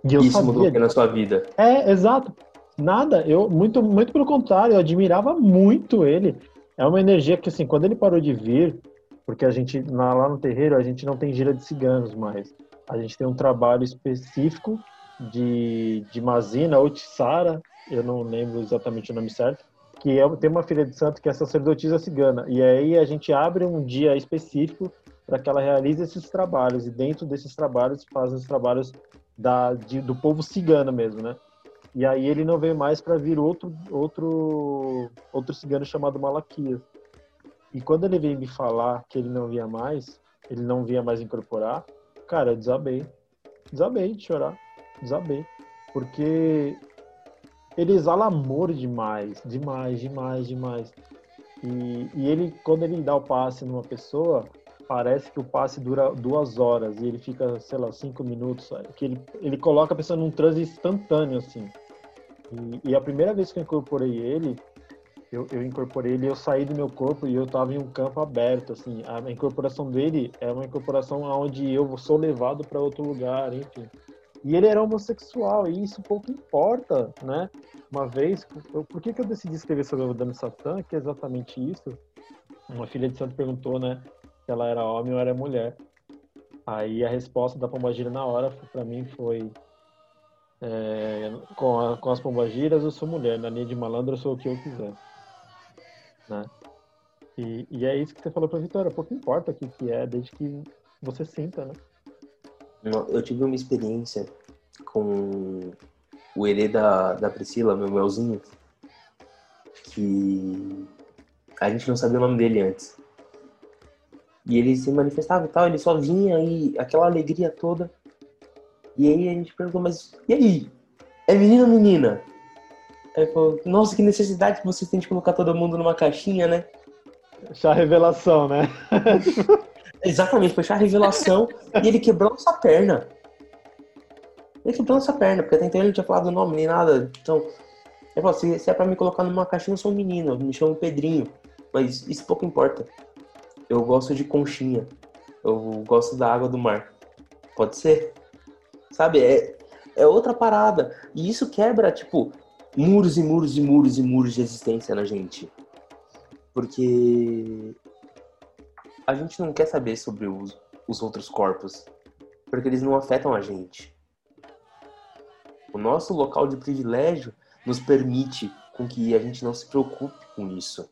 E Isso sabia, mudou na sua vida? É, exato. Nada, eu muito, muito pelo contrário, eu admirava muito ele. É uma energia que assim, quando ele parou de vir, porque a gente lá no terreiro a gente não tem gira de ciganos mais. A gente tem um trabalho específico de, de Mazina ou Tissara, eu não lembro exatamente o nome certo, que é, tem uma filha de santo que é sacerdotisa cigana. E aí a gente abre um dia específico para que ela realize esses trabalhos. E dentro desses trabalhos faz os trabalhos da, de, do povo cigano mesmo, né? E aí ele não veio mais para vir outro, outro, outro cigano chamado Malaquias. E quando ele veio me falar que ele não via mais, ele não via mais incorporar, cara, eu desabei. Desabei de chorar. Desabei. Porque ele exala amor demais, demais, demais, demais. E, e ele, quando ele dá o passe numa pessoa, parece que o passe dura duas horas e ele fica, sei lá, cinco minutos. Que ele, ele coloca a pessoa num transe instantâneo, assim. E, e a primeira vez que eu incorporei ele, eu, eu, incorporei ele, eu saí do meu corpo e eu estava em um campo aberto, assim. A incorporação dele é uma incorporação onde eu sou levado para outro lugar, enfim. E ele era homossexual, e isso pouco importa, né? Uma vez, eu, por que, que eu decidi escrever sobre o Dami Satã, que é exatamente isso? Uma filha de santo perguntou, né? Se ela era homem ou era mulher. Aí a resposta da pombagira na hora, para mim, foi é, com, a, com as pombagiras eu sou mulher, na linha de malandro eu sou o que eu quiser. Né? E, e é isso que você falou pra Vitória, pouco importa o que, que é, desde que você sinta, né? Eu tive uma experiência com o herê da, da Priscila, meu melzinho, que a gente não sabia o nome dele antes. E ele se manifestava e tal, ele só vinha e aquela alegria toda. E aí a gente perguntou, mas e aí? É menino ou menina? Aí falou, nossa, que necessidade que vocês têm de colocar todo mundo numa caixinha, né? Chá revelação, né? Exatamente, foi chá revelação e ele quebrou nossa perna. Ele quebrou nossa perna, porque até então ele não tinha falado o nome nem nada. Então, ele falou, se, se é pra me colocar numa caixinha, eu sou um menino, me chamo Pedrinho. Mas isso pouco importa eu gosto de conchinha. Eu gosto da água do mar. Pode ser? Sabe? É, é outra parada. E isso quebra, tipo, muros e muros e muros e muros de existência na gente. Porque a gente não quer saber sobre os, os outros corpos. Porque eles não afetam a gente. O nosso local de privilégio nos permite com que a gente não se preocupe com isso.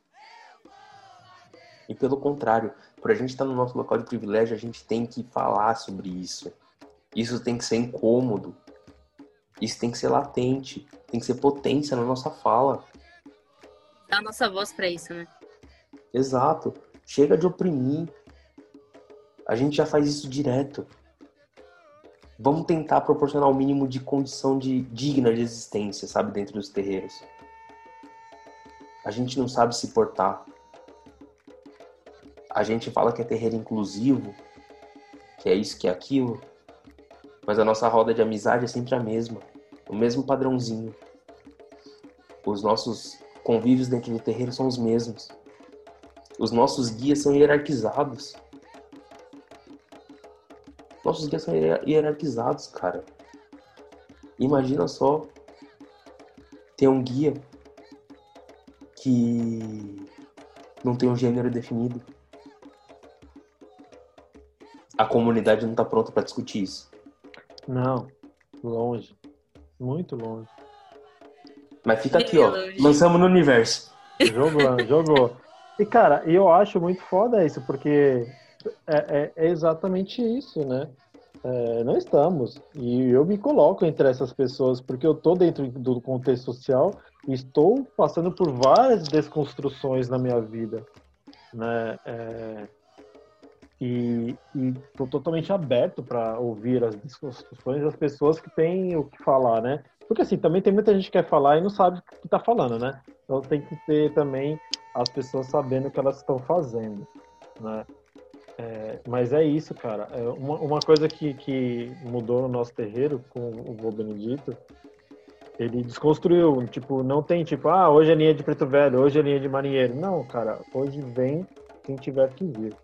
E pelo contrário, por a gente estar no nosso local de privilégio, a gente tem que falar sobre isso. Isso tem que ser incômodo. Isso tem que ser latente. Tem que ser potência na nossa fala. Dá a nossa voz para isso, né? Exato. Chega de oprimir. A gente já faz isso direto. Vamos tentar proporcionar o mínimo de condição de digna de existência, sabe, dentro dos terreiros. A gente não sabe se portar a gente fala que é terreiro inclusivo, que é isso, que é aquilo, mas a nossa roda de amizade é sempre a mesma, o mesmo padrãozinho. Os nossos convívios dentro do terreiro são os mesmos. Os nossos guias são hierarquizados. Nossos guias são hierarquizados, cara. Imagina só ter um guia que não tem um gênero definido. A comunidade não está pronta para discutir isso. Não, longe. Muito longe. Mas fica aqui, ó. Lançamos no universo. Jogou, jogou. E, cara, eu acho muito foda isso, porque é, é, é exatamente isso, né? É, não estamos. E eu me coloco entre essas pessoas, porque eu tô dentro do contexto social e estou passando por várias desconstruções na minha vida, né? É, e estou totalmente aberto para ouvir as discussões das pessoas que têm o que falar, né? Porque assim, também tem muita gente que quer falar e não sabe o que está falando, né? Então tem que ter também as pessoas sabendo o que elas estão fazendo, né? É, mas é isso, cara. É uma, uma coisa que, que mudou no nosso terreiro com o Vô Benedito, ele desconstruiu, tipo, não tem tipo, ah, hoje é linha de preto velho, hoje é linha de marinheiro. Não, cara, hoje vem quem tiver que vir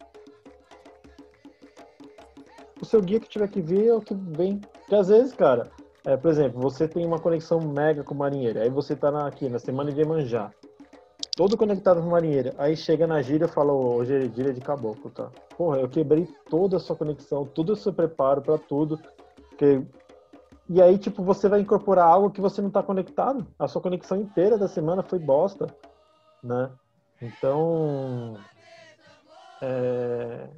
o seu guia que tiver que ver é o que vem. Porque às vezes, cara, é, por exemplo, você tem uma conexão mega com o marinheiro, aí você tá na, aqui na semana de Emanjá, todo conectado com o marinheiro, aí chega na gíria e fala, hoje é gíria de caboclo, tá? Porra, eu quebrei toda a sua conexão, todo o seu preparo para tudo, porque... E aí, tipo, você vai incorporar algo que você não tá conectado. A sua conexão inteira da semana foi bosta, né? Então, é,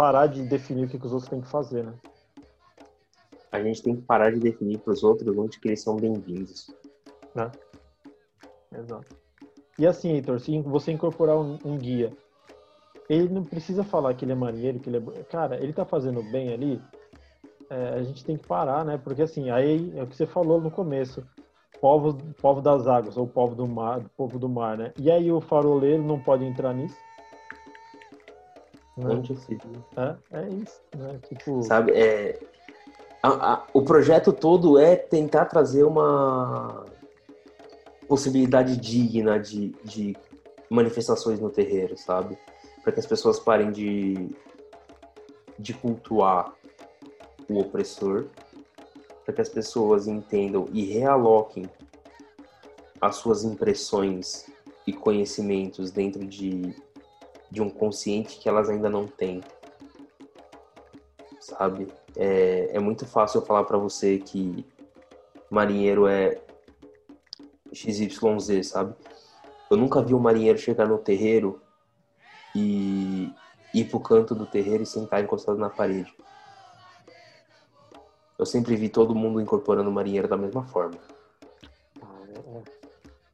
parar de definir o que, que os outros têm que fazer, né? A gente tem que parar de definir para os outros onde que eles são bem-vindos. Né? Exato. E assim, Heitor, se você incorporar um, um, guia, ele não precisa falar que ele é marinheiro, que ele é... Cara, ele tá fazendo bem ali, é, a gente tem que parar, né? Porque assim, aí é o que você falou no começo, povo, povo das águas, ou povo do mar, povo do mar, né? E aí o faroleiro não pode entrar nisso? Viu. É, é isso, né? Tipo... Sabe, é, a, a, o projeto todo é tentar trazer uma possibilidade digna de, de manifestações no terreiro, sabe? Para que as pessoas parem de, de cultuar o opressor, para que as pessoas entendam e realoquem as suas impressões e conhecimentos dentro de de um consciente que elas ainda não têm. Sabe? É, é muito fácil eu falar para você que marinheiro é XYZ, sabe? Eu nunca vi um marinheiro chegar no terreiro e ir pro canto do terreiro e sentar encostado na parede. Eu sempre vi todo mundo incorporando o marinheiro da mesma forma.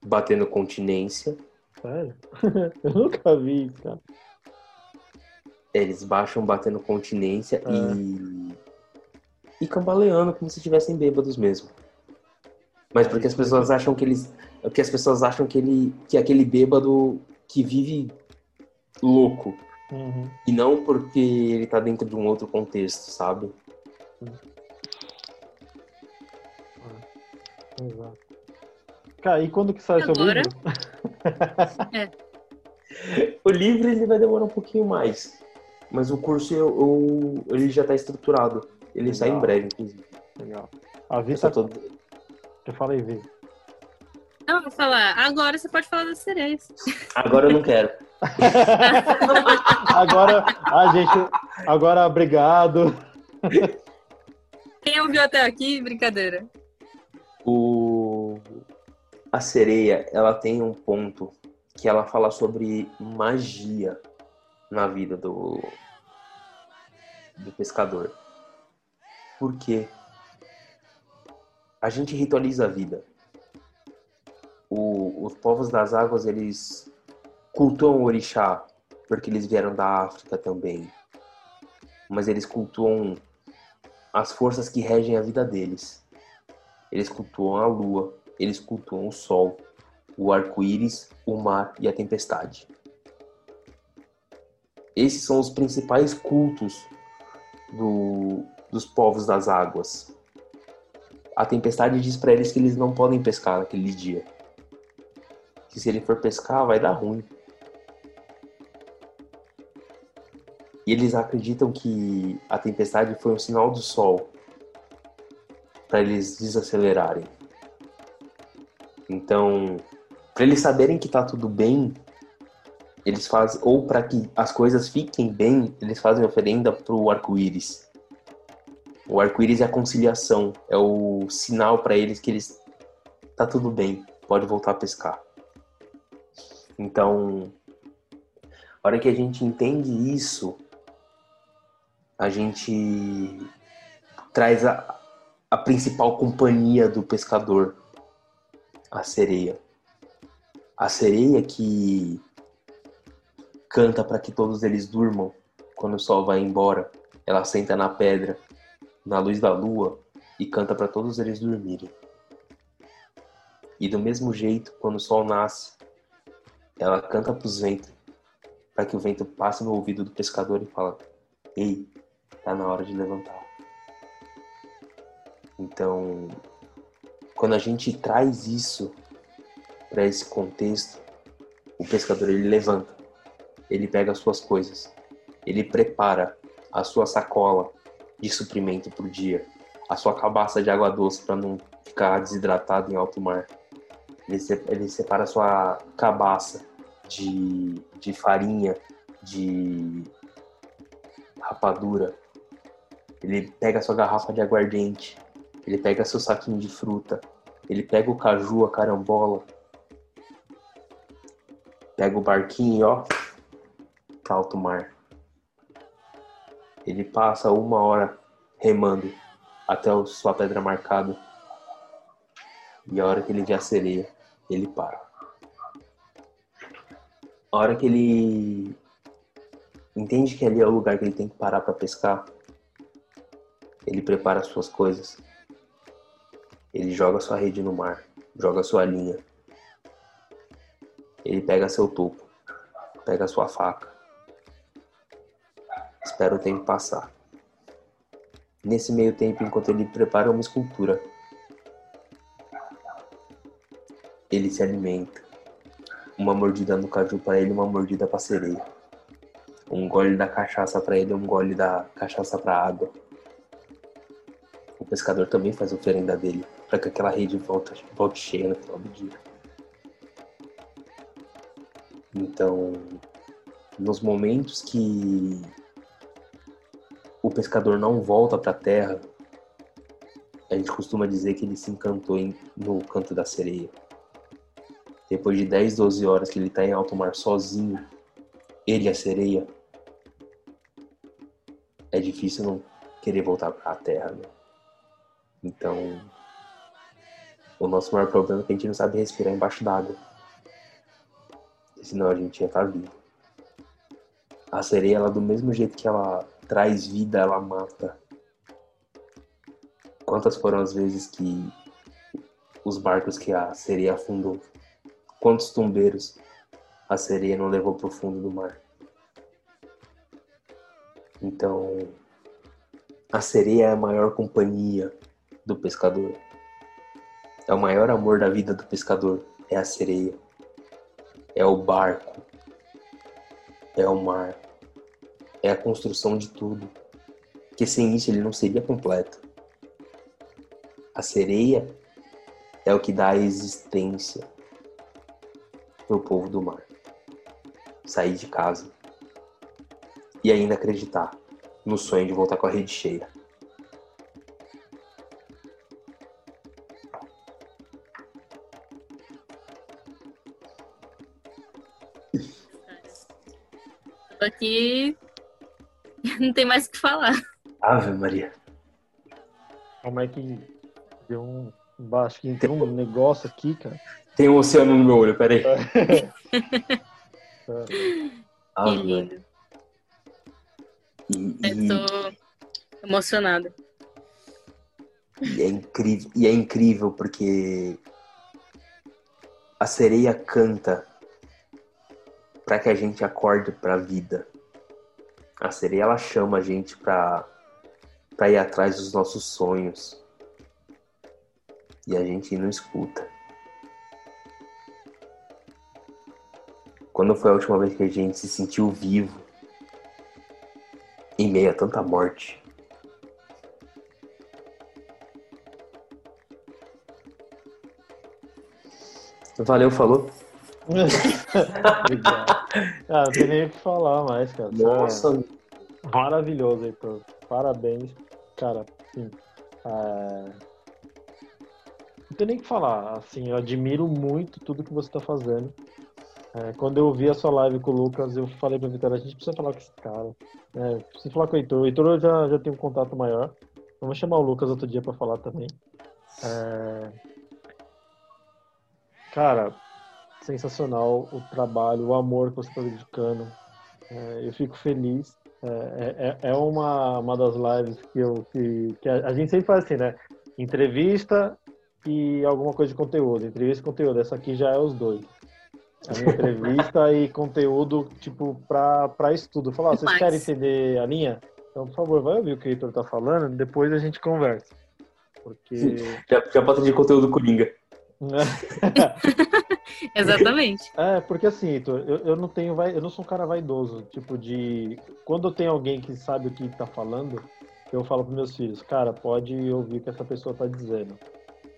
Batendo continência, Eu nunca vi isso, cara. Eles baixam batendo continência é. e. e cambaleando como se estivessem bêbados mesmo. Mas porque as pessoas acham que eles. Porque as pessoas acham que ele. que é aquele bêbado que vive louco. Uhum. E não porque ele tá dentro de um outro contexto, sabe? Exato. Cara, e quando que sai o seu livro? É. O livro ele vai demorar um pouquinho mais. Mas o curso eu, eu ele já está estruturado. Ele Legal. sai em breve, inclusive. Legal. A Vita. Tô... Eu falei, Vi. Não, vou falar. Agora você pode falar das sereias. Agora eu não quero. agora, a gente. Agora, obrigado. Quem ouviu até aqui, brincadeira. O a sereia, ela tem um ponto que ela fala sobre magia na vida do, do pescador. Por quê? A gente ritualiza a vida. O, os povos das águas, eles cultuam o orixá, porque eles vieram da África também. Mas eles cultuam as forças que regem a vida deles. Eles cultuam a lua, eles cultuam o sol, o arco-íris, o mar e a tempestade. Esses são os principais cultos do, dos povos das águas. A tempestade diz para eles que eles não podem pescar naquele dia, que se ele for pescar vai dar ruim. E eles acreditam que a tempestade foi um sinal do sol para eles desacelerarem. Então, para eles saberem que tá tudo bem, eles fazem ou para que as coisas fiquem bem, eles fazem oferenda pro arco-íris. O arco-íris é a conciliação, é o sinal para eles que eles tá tudo bem, pode voltar a pescar. Então, a hora que a gente entende isso, a gente traz a, a principal companhia do pescador, a sereia. A sereia que canta para que todos eles durmam quando o sol vai embora. Ela senta na pedra, na luz da lua e canta para todos eles dormirem. E do mesmo jeito, quando o sol nasce, ela canta para os ventos, para que o vento passe no ouvido do pescador e fala: "Ei, tá na hora de levantar". Então, quando a gente traz isso para esse contexto, o pescador ele levanta, ele pega as suas coisas, ele prepara a sua sacola de suprimento para o dia, a sua cabaça de água doce para não ficar desidratado em alto mar. Ele, separa a sua cabaça de, de farinha, de rapadura. Ele pega a sua garrafa de aguardente, ele pega seu saquinho de fruta, ele pega o caju, a carambola, pega o barquinho, ó, pra alto mar. Ele passa uma hora remando até a sua pedra marcada. E a hora que ele a sereia, ele para. A hora que ele entende que ali é o lugar que ele tem que parar para pescar, ele prepara as suas coisas ele joga sua rede no mar, joga sua linha. Ele pega seu topo, pega sua faca. Espera o tempo passar. Nesse meio tempo, enquanto ele prepara uma escultura, ele se alimenta. Uma mordida no caju para ele, uma mordida para sereia. Um gole da cachaça para ele, um gole da cachaça para água. O pescador também faz oferenda dele que aquela rede volte, volte cheia no final do dia. Então, nos momentos que o pescador não volta para a terra, a gente costuma dizer que ele se encantou em, no canto da sereia. Depois de 10, 12 horas que ele está em alto mar sozinho, ele e a sereia, é difícil não querer voltar para a terra. Né? Então, o nosso maior problema é que a gente não sabe respirar embaixo d'água. Senão a gente ia estar tá vivo. A sereia, ela do mesmo jeito que ela traz vida, ela mata. Quantas foram as vezes que os barcos que a sereia afundou? Quantos tombeiros a sereia não levou para o fundo do mar? Então, a sereia é a maior companhia do pescador. É o maior amor da vida do pescador. É a sereia. É o barco. É o mar. É a construção de tudo. Que sem isso ele não seria completo. A sereia é o que dá a existência pro povo do mar. Sair de casa e ainda acreditar no sonho de voltar com a rede cheia. Aqui não tem mais o que falar. Ave Maria. Como é que deu um. Acho que tem um negócio aqui, cara. Tem um oceano no meu olho, peraí. que lindo. E, e... Eu tô emocionada. E é incrível, e é incrível porque a sereia canta para que a gente acorde para a vida. A sereia ela chama a gente para para ir atrás dos nossos sonhos. E a gente não escuta. quando foi a última vez que a gente se sentiu vivo em meio a tanta morte? Valeu, falou. Obrigado. Ah, não tem nem o que falar mais, cara. Nossa, Maravilhoso, Heitor. Parabéns. Cara, sim. É... Não tem nem o que falar. Assim, eu admiro muito tudo que você está fazendo. É, quando eu vi a sua live com o Lucas, eu falei pra Vitória, a gente precisa falar com esse cara. É, precisa falar com o Heitor. O Heitor eu já, já tenho um contato maior. Vamos chamar o Lucas outro dia para falar também. É... Cara, sensacional o trabalho, o amor que você está dedicando. É, eu fico feliz. É, é, é, uma, uma das lives que, eu, que, que a, a, gente sempre faz assim, né? Entrevista e alguma coisa de conteúdo. Entrevista e conteúdo. Essa aqui já é os dois. É uma entrevista e conteúdo, tipo, para estudo. Falar, ah, vocês Mas... querem entender a linha? Então, por favor, vai ouvir o que o Heitor tá falando, depois a gente conversa. Porque. Já, já pode de conteúdo coringa. Exatamente. É, porque assim, Heitor, eu, eu não tenho, eu não sou um cara vaidoso, tipo de quando eu tenho alguém que sabe o que tá falando, eu falo para meus filhos, cara, pode ouvir o que essa pessoa tá dizendo,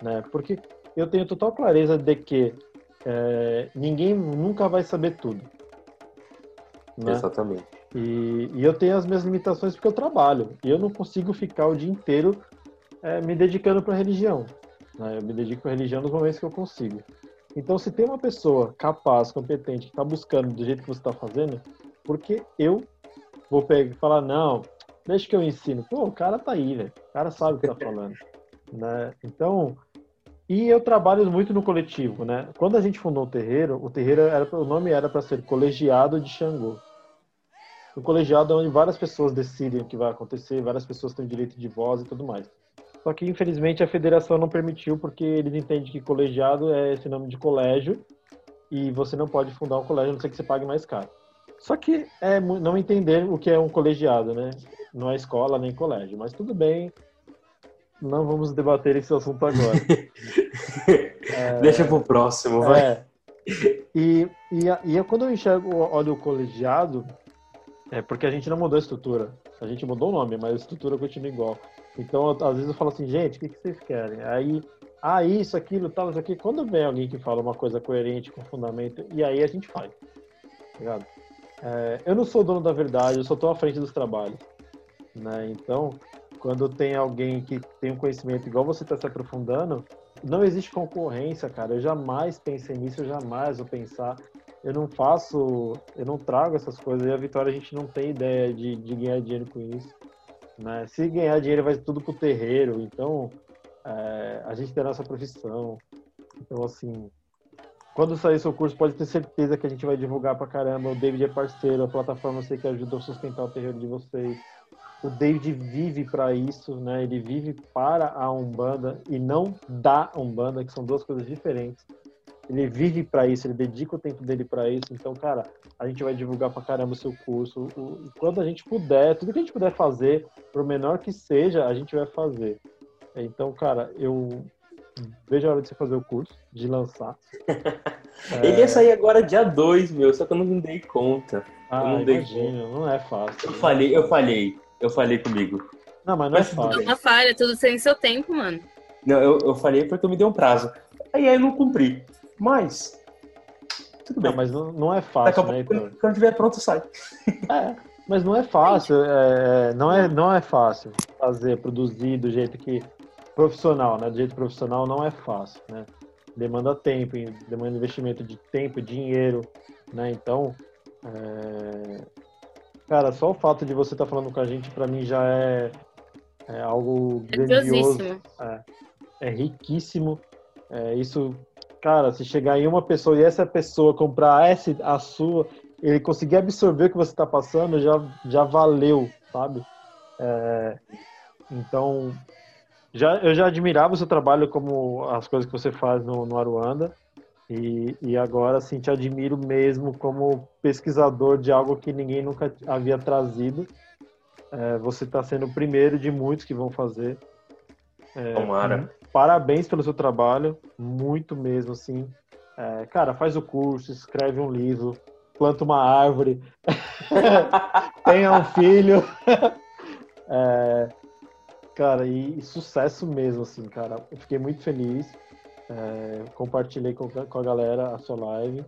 né? Porque eu tenho total clareza de que é, ninguém nunca vai saber tudo. Né? Exatamente. E, e, eu tenho as minhas limitações porque eu trabalho. E eu não consigo ficar o dia inteiro é, me dedicando para religião. Né? Eu me dedico para religião nos momentos que eu consigo. Então, se tem uma pessoa capaz, competente, que está buscando do jeito que você está fazendo, porque eu vou pegar e falar, não, deixa que eu ensino. Pô, o cara tá aí, velho. O cara sabe o que tá falando. né? Então, e eu trabalho muito no coletivo, né? Quando a gente fundou o terreiro, o terreiro era, o nome era para ser Colegiado de Xangô. O colegiado é onde várias pessoas decidem o que vai acontecer, várias pessoas têm direito de voz e tudo mais. Só que, infelizmente, a federação não permitiu, porque eles entendem que colegiado é esse nome de colégio e você não pode fundar um colégio a não ser que você pague mais caro. Só que é não entender o que é um colegiado, né? Não é escola nem colégio. Mas tudo bem, não vamos debater esse assunto agora. é... Deixa pro próximo, vai. É. E, e, e quando eu enxergo, olho o colegiado, é porque a gente não mudou a estrutura. A gente mudou o nome, mas a estrutura continua igual. Então, às vezes eu falo assim, gente, o que, que vocês querem? Aí, ah, isso, aquilo, tal, isso aqui. Quando vem alguém que fala uma coisa coerente, com fundamento, e aí a gente faz. Tá ligado? É, eu não sou dono da verdade, eu só estou à frente dos trabalhos. Né? Então, quando tem alguém que tem um conhecimento igual você está se aprofundando, não existe concorrência, cara. Eu jamais pensei nisso, eu jamais vou pensar. Eu não faço, eu não trago essas coisas. E a Vitória, a gente não tem ideia de, de ganhar dinheiro com isso. Né? Se ganhar dinheiro vai tudo pro terreiro, então é, a gente tem a nossa profissão. Então, assim, quando sair seu curso, pode ter certeza que a gente vai divulgar pra caramba. O David é parceiro, a plataforma eu sei que ajudou a sustentar o terreiro de vocês. O David vive para isso, né? Ele vive para a Umbanda e não da Umbanda, que são duas coisas diferentes ele vive para isso, ele dedica o tempo dele para isso. Então, cara, a gente vai divulgar para caramba o seu curso. O, quando a gente puder, tudo que a gente puder fazer, por menor que seja, a gente vai fazer. Então, cara, eu vejo a hora de você fazer o curso, de lançar. é... Ele ia sair agora dia 2, meu, só que eu não me dei conta. Ah, eu não imagino, dei não é fácil. Eu falei, eu falei, eu falei comigo. Não, mas não é mas é fácil. Não falha, tudo sem seu tempo, mano. Não, eu, eu falei porque eu me dei um prazo. Aí aí eu não cumpri. Mas. Tudo bem. Não, mas não, não é fácil, né, Quando, quando tiver pronto, sai. É, mas não é fácil. É, não, é, não é fácil fazer, produzir do jeito que. Profissional, né? Do jeito profissional não é fácil, né? Demanda tempo, demanda investimento de tempo, dinheiro, né? Então. É... Cara, só o fato de você estar tá falando com a gente, para mim, já é, é algo grandioso. É, é riquíssimo. É, isso cara, se chegar em uma pessoa e essa pessoa comprar essa, a sua, ele conseguir absorver o que você está passando, já, já valeu, sabe? É, então, já, eu já admirava o seu trabalho como as coisas que você faz no, no Aruanda. E, e agora, assim, te admiro mesmo como pesquisador de algo que ninguém nunca havia trazido. É, você está sendo o primeiro de muitos que vão fazer. É, Tomara parabéns pelo seu trabalho, muito mesmo, assim. É, cara, faz o curso, escreve um livro, planta uma árvore, tenha um filho. É, cara, e, e, sucesso mesmo, assim, cara. Eu fiquei muito feliz. É, compartilhei com, com a galera a sua live.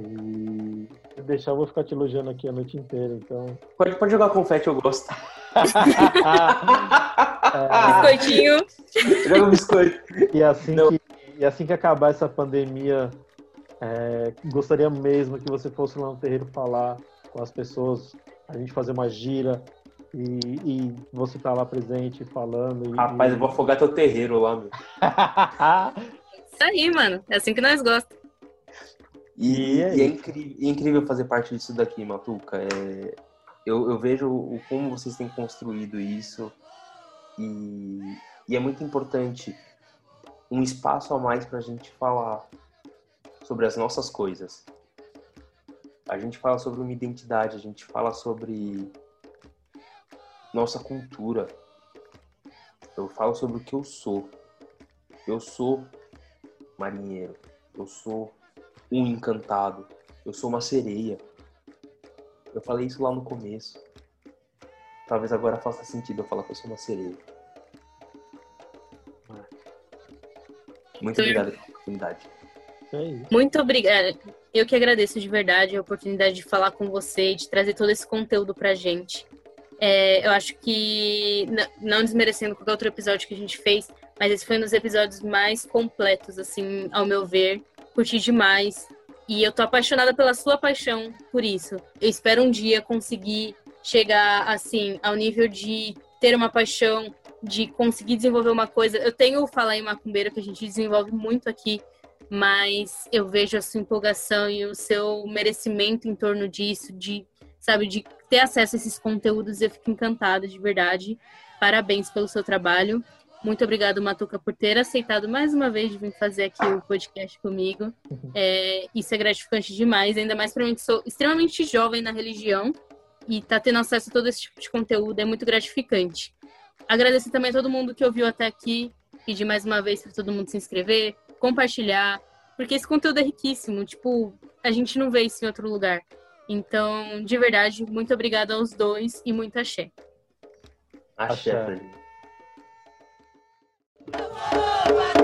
E deixar, eu vou ficar te elogiando aqui a noite inteira, então. Pode, pode jogar confete, eu gosto. É... Biscoitinho. Joga um biscoito. E assim, que, e assim que acabar essa pandemia, é, gostaria mesmo que você fosse lá no terreiro falar com as pessoas, a gente fazer uma gira e, e você tá lá presente falando. E, Rapaz, e... eu vou afogar teu terreiro lá, meu. Isso aí, mano. É assim que nós gostamos. E, e, é, e é, incrível, é, incrível, fazer parte disso daqui, Matuca. É, eu, eu, vejo o, como vocês têm construído isso e, e é muito importante um espaço a mais para a gente falar sobre as nossas coisas. A gente fala sobre uma identidade, a gente fala sobre nossa cultura. Eu falo sobre o que eu sou. Eu sou marinheiro. Eu sou um encantado. Eu sou uma sereia. Eu falei isso lá no começo. Talvez agora faça sentido eu falar que eu sou uma sereia. Muito Sim. obrigado pela oportunidade. É Muito obrigada. Eu que agradeço de verdade a oportunidade de falar com você e de trazer todo esse conteúdo pra gente. É, eu acho que, não desmerecendo qualquer outro episódio que a gente fez, mas esse foi um dos episódios mais completos, assim, ao meu ver. Curti demais. E eu tô apaixonada pela sua paixão por isso. Eu espero um dia conseguir chegar, assim, ao nível de ter uma paixão, de conseguir desenvolver uma coisa. Eu tenho o Falar em Macumbeira, que a gente desenvolve muito aqui, mas eu vejo a sua empolgação e o seu merecimento em torno disso, de sabe, de ter acesso a esses conteúdos, eu fico encantada, de verdade. Parabéns pelo seu trabalho. Muito obrigado, Matuca, por ter aceitado mais uma vez de vir fazer aqui o podcast comigo. É, isso é gratificante demais, ainda mais para mim que sou extremamente jovem na religião e tá tendo acesso a todo esse tipo de conteúdo é muito gratificante. Agradecer também a todo mundo que ouviu até aqui, pedir mais uma vez para todo mundo se inscrever, compartilhar, porque esse conteúdo é riquíssimo, tipo, a gente não vê isso em outro lugar. Então, de verdade, muito obrigada aos dois e muito axé. Axé. axé. Opa!